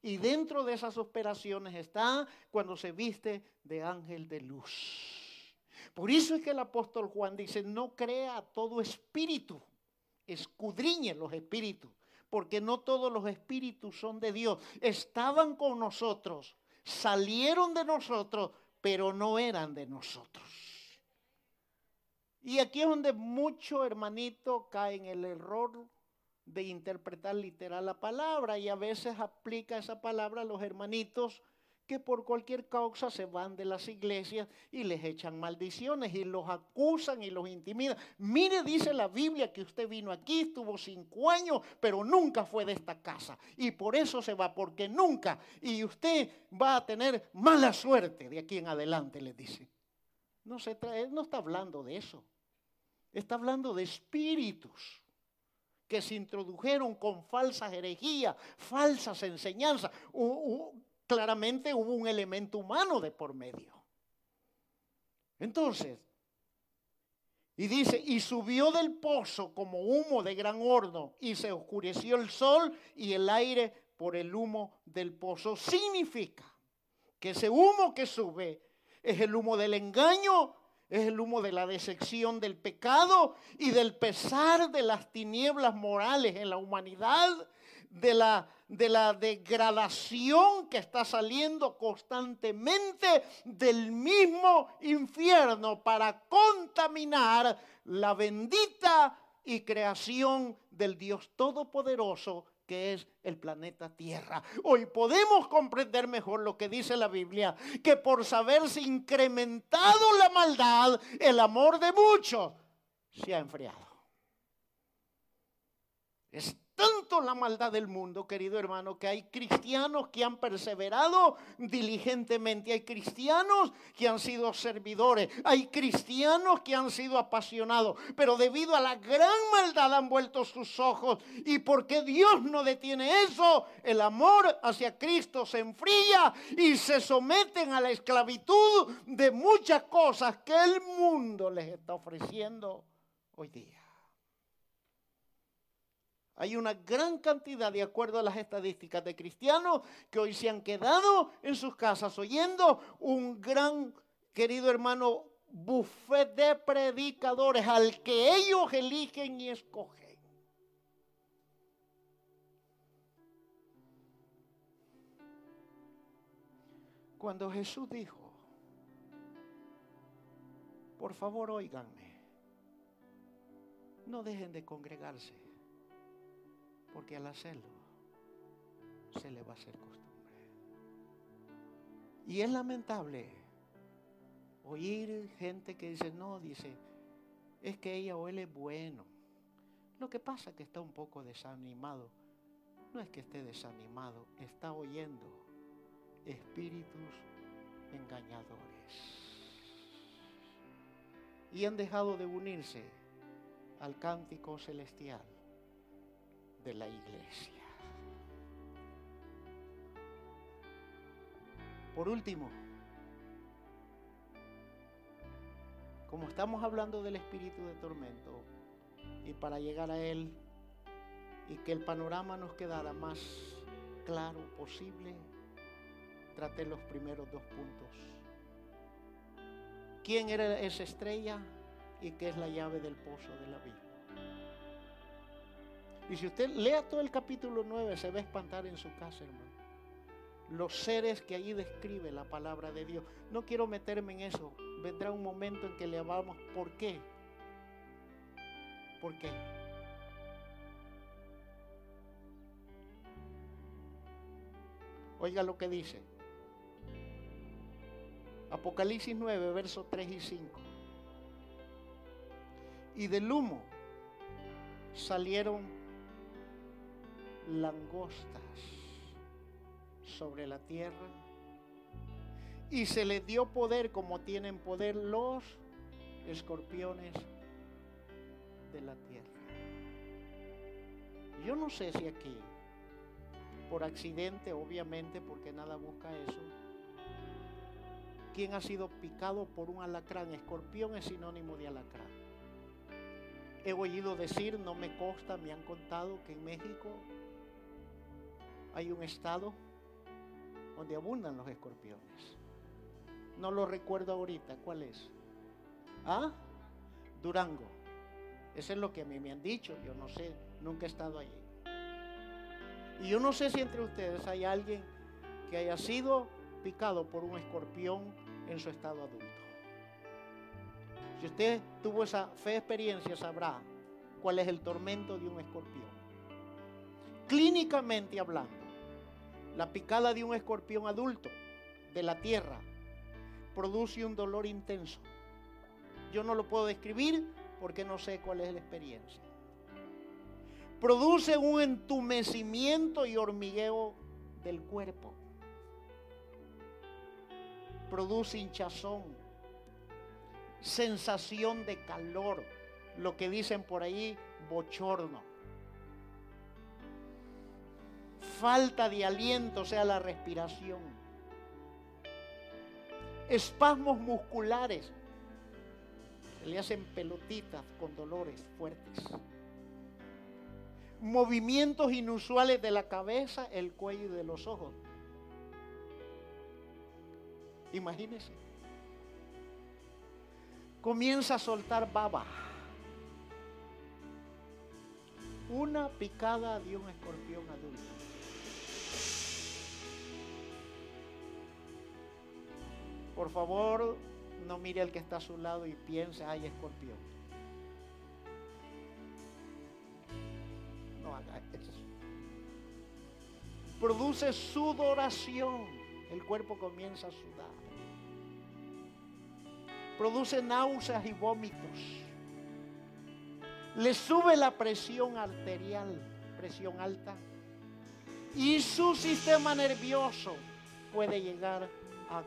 Y dentro de esas operaciones está cuando se viste de ángel de luz. Por eso es que el apóstol Juan dice, no crea todo espíritu, escudriñe los espíritus porque no todos los espíritus son de Dios. Estaban con nosotros, salieron de nosotros, pero no eran de nosotros. Y aquí es donde muchos hermanitos caen en el error de interpretar literal la palabra y a veces aplica esa palabra a los hermanitos que por cualquier causa se van de las iglesias y les echan maldiciones y los acusan y los intimidan. Mire, dice la Biblia que usted vino aquí, estuvo cinco años, pero nunca fue de esta casa. Y por eso se va, porque nunca. Y usted va a tener mala suerte de aquí en adelante, les dice. No, se trae, no está hablando de eso. Está hablando de espíritus que se introdujeron con falsas herejías, falsas enseñanzas, claramente hubo un elemento humano de por medio. Entonces, y dice, y subió del pozo como humo de gran horno, y se oscureció el sol y el aire por el humo del pozo. Significa que ese humo que sube es el humo del engaño, es el humo de la decepción del pecado y del pesar de las tinieblas morales en la humanidad de la, de la degradación que está saliendo constantemente del mismo infierno para contaminar la bendita y creación del Dios Todopoderoso que es el planeta Tierra. Hoy podemos comprender mejor lo que dice la Biblia, que por saberse incrementado la maldad, el amor de muchos se ha enfriado. Es tanto la maldad del mundo, querido hermano, que hay cristianos que han perseverado diligentemente, hay cristianos que han sido servidores, hay cristianos que han sido apasionados, pero debido a la gran maldad han vuelto sus ojos y porque Dios no detiene eso, el amor hacia Cristo se enfría y se someten a la esclavitud de muchas cosas que el mundo les está ofreciendo hoy día. Hay una gran cantidad, de acuerdo a las estadísticas de cristianos, que hoy se han quedado en sus casas oyendo un gran, querido hermano, buffet de predicadores al que ellos eligen y escogen. Cuando Jesús dijo, por favor oíganme, no dejen de congregarse porque al hacerlo se le va a hacer costumbre. Y es lamentable oír gente que dice, no, dice, es que ella o él es bueno. Lo que pasa es que está un poco desanimado. No es que esté desanimado, está oyendo espíritus engañadores. Y han dejado de unirse al cántico celestial de la iglesia. Por último, como estamos hablando del espíritu de tormento, y para llegar a él y que el panorama nos quedara más claro posible, traté los primeros dos puntos. ¿Quién era esa estrella y qué es la llave del pozo de la vida? Y si usted lea todo el capítulo 9, se va a espantar en su casa, hermano. Los seres que ahí describe la palabra de Dios. No quiero meterme en eso. Vendrá un momento en que le hablamos por qué. ¿Por qué? Oiga lo que dice. Apocalipsis 9, versos 3 y 5. Y del humo salieron langostas sobre la tierra y se les dio poder como tienen poder los escorpiones de la tierra. Yo no sé si aquí, por accidente, obviamente, porque nada busca eso, ¿quién ha sido picado por un alacrán? Escorpión es sinónimo de alacrán. He oído decir, no me consta, me han contado que en México hay un estado donde abundan los escorpiones. No lo recuerdo ahorita, ¿cuál es? ¿Ah? Durango. Eso es lo que a mí me han dicho, yo no sé, nunca he estado allí. Y yo no sé si entre ustedes hay alguien que haya sido picado por un escorpión en su estado adulto. Si usted tuvo esa fe experiencia, sabrá cuál es el tormento de un escorpión. Clínicamente hablando, la picada de un escorpión adulto de la tierra produce un dolor intenso. Yo no lo puedo describir porque no sé cuál es la experiencia. Produce un entumecimiento y hormigueo del cuerpo. Produce hinchazón, sensación de calor, lo que dicen por ahí, bochorno falta de aliento, o sea, la respiración. Espasmos musculares. Le hacen pelotitas con dolores fuertes. Movimientos inusuales de la cabeza, el cuello y de los ojos. Imagínense. Comienza a soltar baba. una picada de un escorpión adulto. Por favor, no mire al que está a su lado y piense, ay, escorpión. No haga eso. Produce sudoración. El cuerpo comienza a sudar. Produce náuseas y vómitos le sube la presión arterial, presión alta, y su sistema nervioso puede llegar a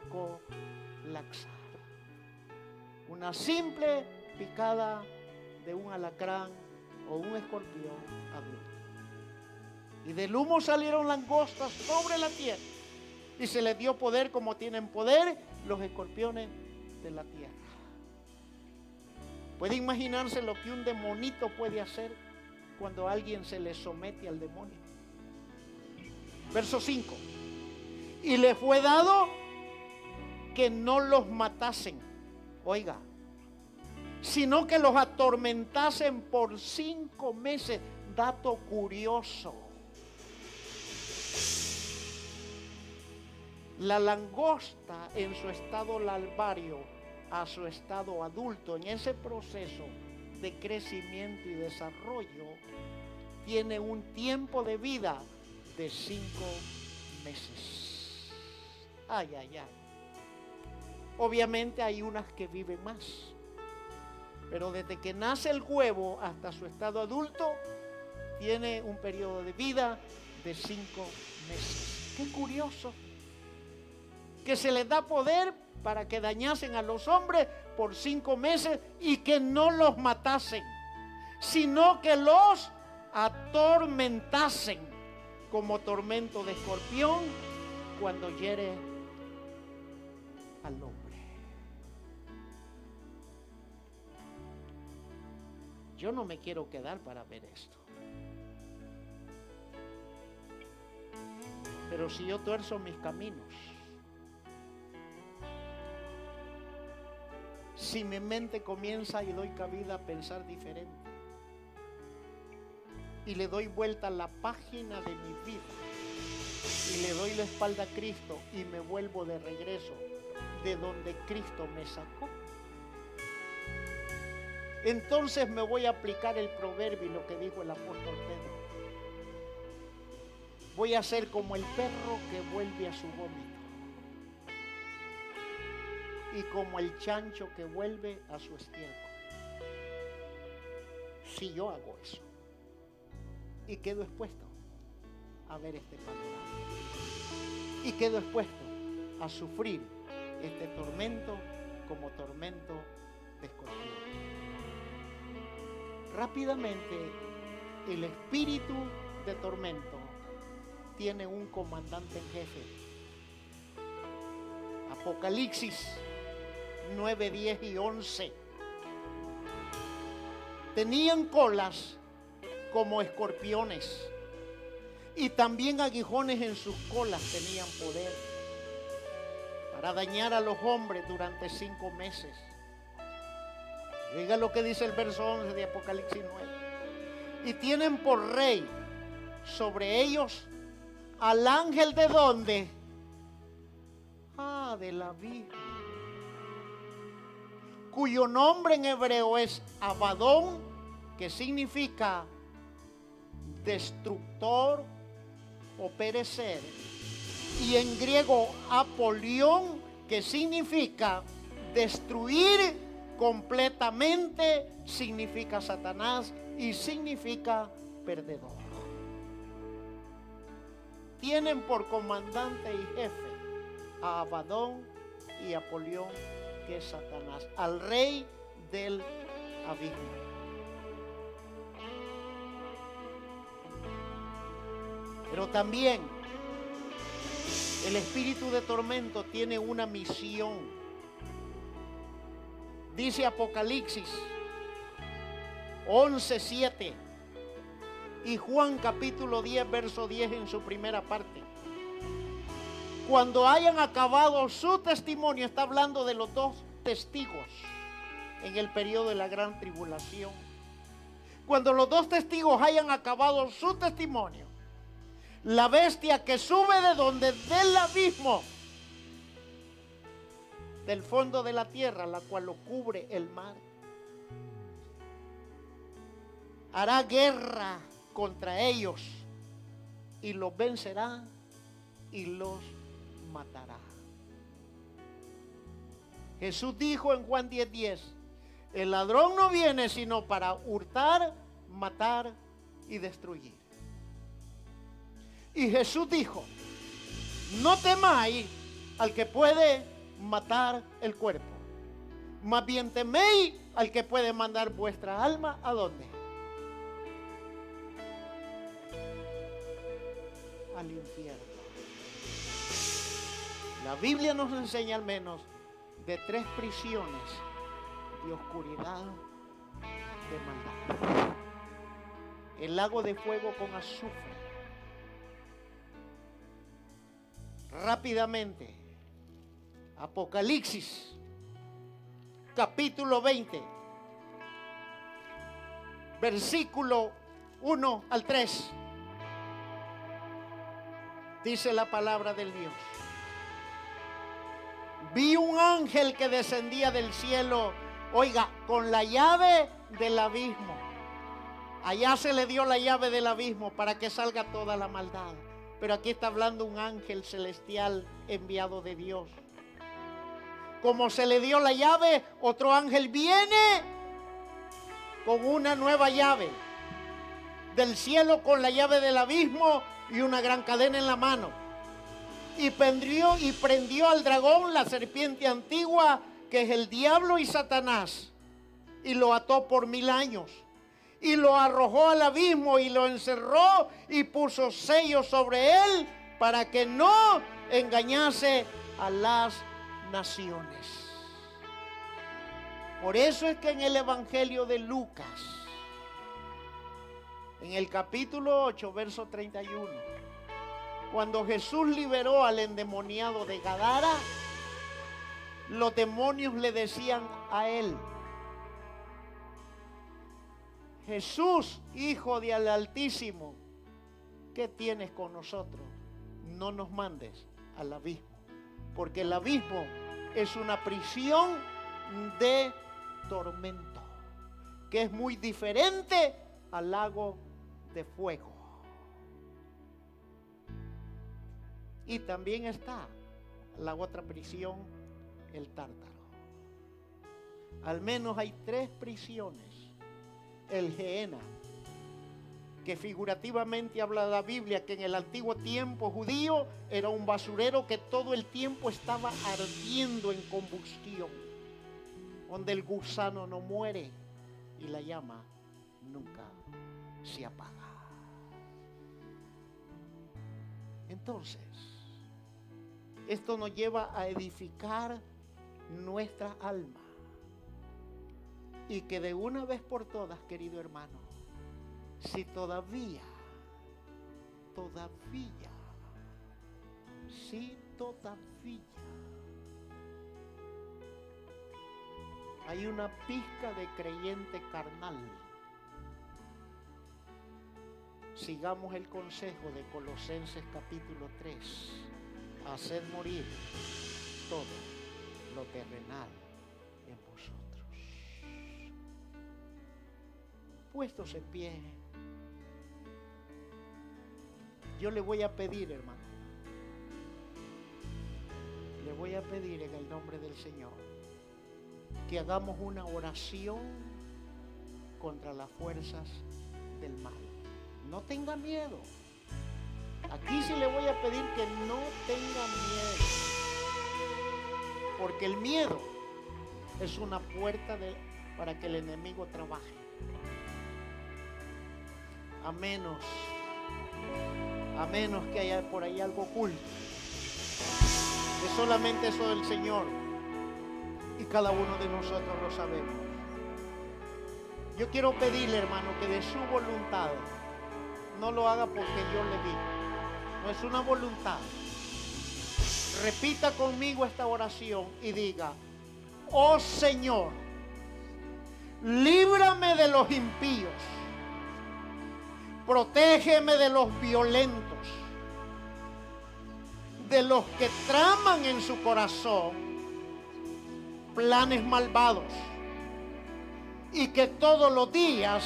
Una simple picada de un alacrán o un escorpión. Y del humo salieron langostas sobre la tierra. Y se les dio poder como tienen poder los escorpiones de la tierra. ¿Puede imaginarse lo que un demonito puede hacer cuando alguien se le somete al demonio? Verso 5. Y le fue dado que no los matasen, oiga, sino que los atormentasen por cinco meses. Dato curioso. La langosta en su estado larvario a su estado adulto, en ese proceso de crecimiento y desarrollo, tiene un tiempo de vida de cinco meses. Ay, ay, ay. Obviamente hay unas que viven más. Pero desde que nace el huevo hasta su estado adulto, tiene un periodo de vida de cinco meses. Qué curioso. Que se les da poder para que dañasen a los hombres por cinco meses y que no los matasen, sino que los atormentasen como tormento de escorpión cuando hiere al hombre. Yo no me quiero quedar para ver esto. Pero si yo tuerzo mis caminos, si mi mente comienza y doy cabida a pensar diferente y le doy vuelta a la página de mi vida y le doy la espalda a Cristo y me vuelvo de regreso de donde Cristo me sacó. Entonces me voy a aplicar el proverbio y lo que dijo el apóstol Pedro. Voy a ser como el perro que vuelve a su vómito y como el chancho que vuelve a su estiércol. Si yo hago eso y quedo expuesto a ver este panorama y quedo expuesto a sufrir este tormento como tormento de. Rápidamente el espíritu de tormento tiene un comandante en jefe. Apocalipsis 9, 10 y 11. Tenían colas como escorpiones y también aguijones en sus colas tenían poder para dañar a los hombres durante cinco meses. Diga lo que dice el verso 11 de Apocalipsis 9. Y tienen por rey sobre ellos al ángel de donde? Ah, de la vida cuyo nombre en hebreo es Abadón, que significa destructor o perecer, y en griego Apolión, que significa destruir completamente, significa Satanás y significa perdedor. Tienen por comandante y jefe a Abadón y Apolión que Satanás, al rey del abismo. Pero también el espíritu de tormento tiene una misión. Dice Apocalipsis 11:7 y Juan capítulo 10, verso 10 en su primera parte cuando hayan acabado su testimonio, está hablando de los dos testigos en el periodo de la gran tribulación. Cuando los dos testigos hayan acabado su testimonio, la bestia que sube de donde, del abismo, del fondo de la tierra, la cual lo cubre el mar, hará guerra contra ellos y los vencerá y los matará. Jesús dijo en Juan 10:10, 10, el ladrón no viene sino para hurtar, matar y destruir. Y Jesús dijo, no temáis al que puede matar el cuerpo, más bien teméis al que puede mandar vuestra alma a dónde? Al infierno. La Biblia nos enseña al menos de tres prisiones de oscuridad, de maldad. El lago de fuego con azufre. Rápidamente. Apocalipsis, capítulo 20, versículo 1 al 3. Dice la palabra del Dios vi un ángel que descendía del cielo, oiga, con la llave del abismo. Allá se le dio la llave del abismo para que salga toda la maldad. Pero aquí está hablando un ángel celestial enviado de Dios. Como se le dio la llave, otro ángel viene con una nueva llave del cielo con la llave del abismo y una gran cadena en la mano y prendió, y prendió al dragón, la serpiente antigua, que es el diablo y Satanás, y lo ató por mil años. Y lo arrojó al abismo y lo encerró y puso sellos sobre él para que no engañase a las naciones. Por eso es que en el Evangelio de Lucas, en el capítulo 8, verso 31, cuando Jesús liberó al endemoniado de Gadara, los demonios le decían a él, Jesús, Hijo del Altísimo, ¿qué tienes con nosotros? No nos mandes al abismo, porque el abismo es una prisión de tormento, que es muy diferente al lago de fuego. Y también está la otra prisión, el tártaro. Al menos hay tres prisiones. El Geena, que figurativamente habla la Biblia que en el antiguo tiempo judío era un basurero que todo el tiempo estaba ardiendo en combustión, donde el gusano no muere y la llama nunca se apaga. Entonces, esto nos lleva a edificar nuestra alma. Y que de una vez por todas, querido hermano, si todavía, todavía, si todavía hay una pizca de creyente carnal, sigamos el consejo de Colosenses capítulo 3 hacer morir todo lo terrenal en vosotros. Puestos en pie, yo le voy a pedir, hermano, le voy a pedir en el nombre del Señor que hagamos una oración contra las fuerzas del mal. No tenga miedo. Aquí sí le voy a pedir que no tenga miedo. Porque el miedo es una puerta para que el enemigo trabaje. A menos, a menos que haya por ahí algo oculto. Es solamente eso del Señor. Y cada uno de nosotros lo sabemos. Yo quiero pedirle, hermano, que de su voluntad no lo haga porque yo le digo no es una voluntad. Repita conmigo esta oración y diga, oh Señor, líbrame de los impíos, Protégeme de los violentos, de los que traman en su corazón planes malvados y que todos los días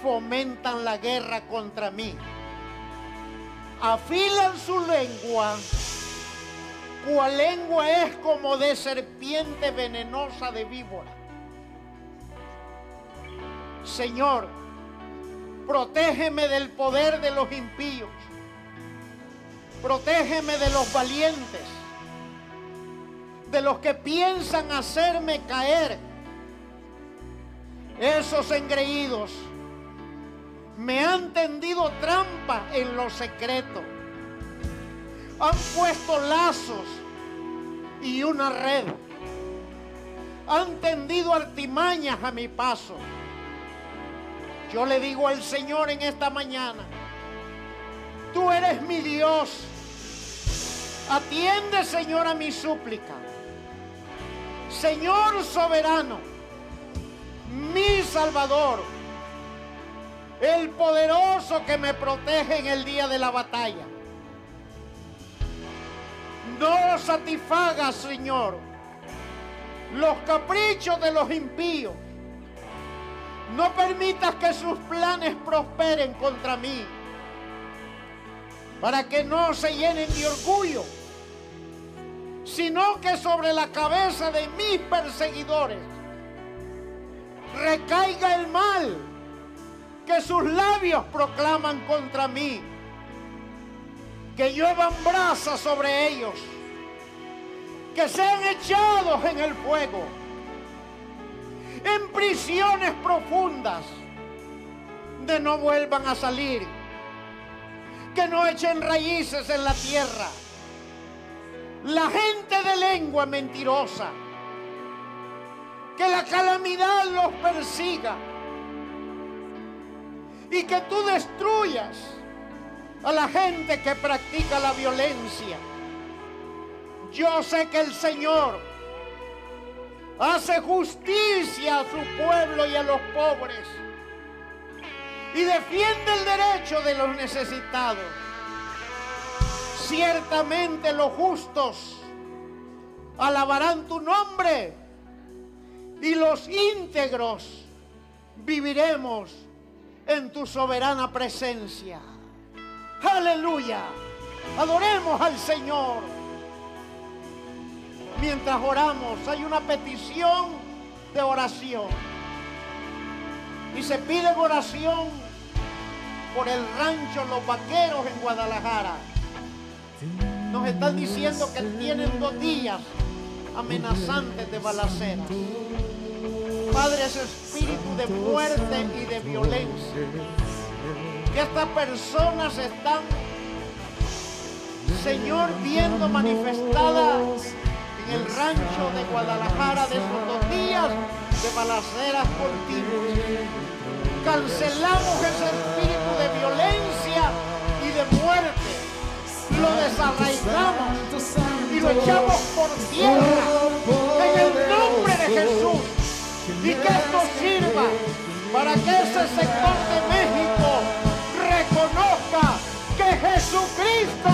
fomentan la guerra contra mí. Afilan su lengua, cual lengua es como de serpiente venenosa de víbora. Señor, protégeme del poder de los impíos. Protégeme de los valientes, de los que piensan hacerme caer. Esos engreídos me han tendido trampa en lo secreto. Han puesto lazos y una red. Han tendido artimañas a mi paso. Yo le digo al Señor en esta mañana, tú eres mi Dios. Atiende, Señor, a mi súplica. Señor soberano, mi Salvador el poderoso que me protege en el día de la batalla. No satisfaga, Señor, los caprichos de los impíos. No permitas que sus planes prosperen contra mí, para que no se llenen de orgullo, sino que sobre la cabeza de mis perseguidores recaiga el mal que sus labios proclaman contra mí, que lluevan brasas sobre ellos, que sean echados en el fuego, en prisiones profundas, de no vuelvan a salir, que no echen raíces en la tierra. La gente de lengua mentirosa, que la calamidad los persiga y que tú destruyas a la gente que practica la violencia. Yo sé que el Señor hace justicia a su pueblo y a los pobres y defiende el derecho de los necesitados. Ciertamente los justos alabarán tu nombre y los íntegros viviremos en tu soberana presencia. Aleluya. Adoremos al Señor. Mientras oramos hay una petición de oración. Y se pide oración por el rancho Los Vaqueros en Guadalajara. Nos están diciendo que tienen dos días amenazantes de balacera. Padre, ese espíritu de muerte y de violencia. Que estas personas están, Señor, viendo manifestadas en el rancho de Guadalajara de esos dos días de balaceras continuas. Cancelamos ese espíritu de violencia y de muerte. Lo desarraigamos y lo echamos por tierra en el nombre de Jesús y que esto sirva para que ese sector de México reconozca que Jesucristo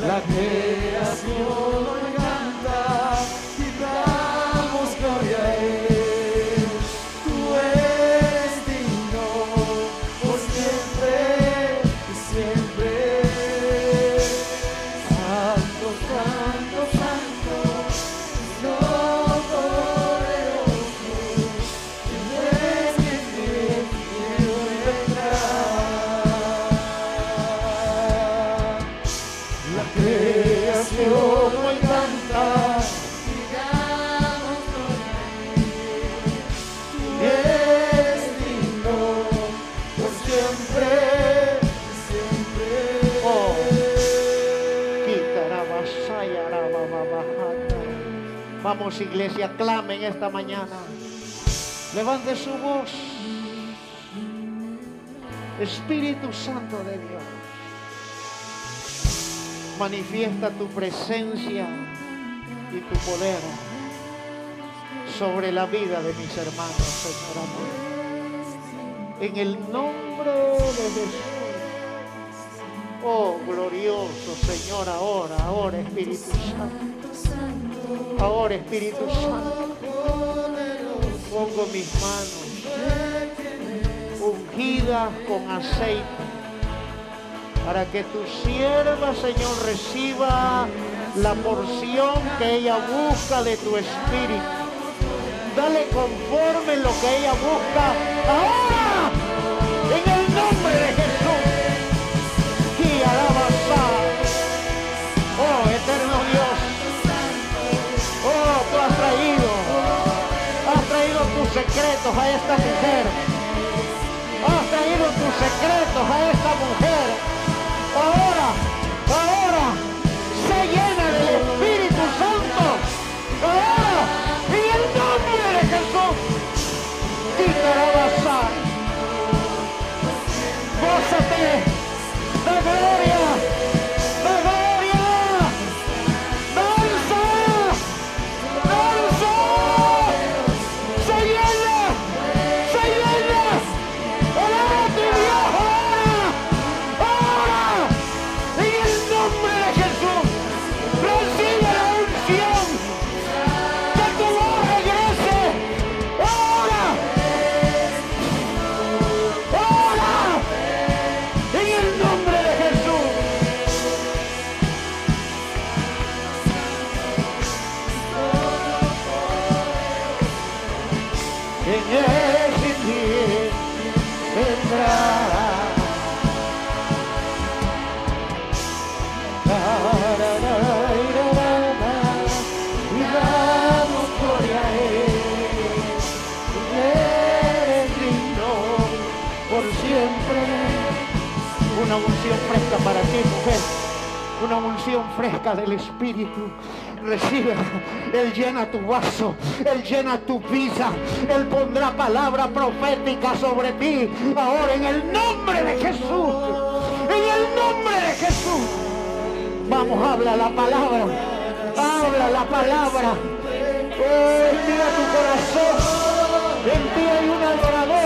Yeah. Vamos iglesia, clamen esta mañana. Levante su voz. Espíritu Santo de Dios. Manifiesta tu presencia y tu poder sobre la vida de mis hermanos, Señor amor. En el nombre de Jesús. Oh, glorioso Señor, ahora, ahora, Espíritu Santo. Ahora, Espíritu Santo. Pongo mis manos ungidas con aceite para que tu sierva, Señor, reciba la porción que ella busca de tu espíritu. Dale conforme lo que ella busca ahora, en el nombre de secretos a esta mujer. Has traído tus secretos a esta mujer. Tu vaso. Él llena tu vida. Él pondrá palabra profética sobre ti. Ahora en el nombre de Jesús. En el nombre de Jesús. Vamos, habla la palabra. Habla la palabra. Oh, mira tu corazón. En ti hay un adorador.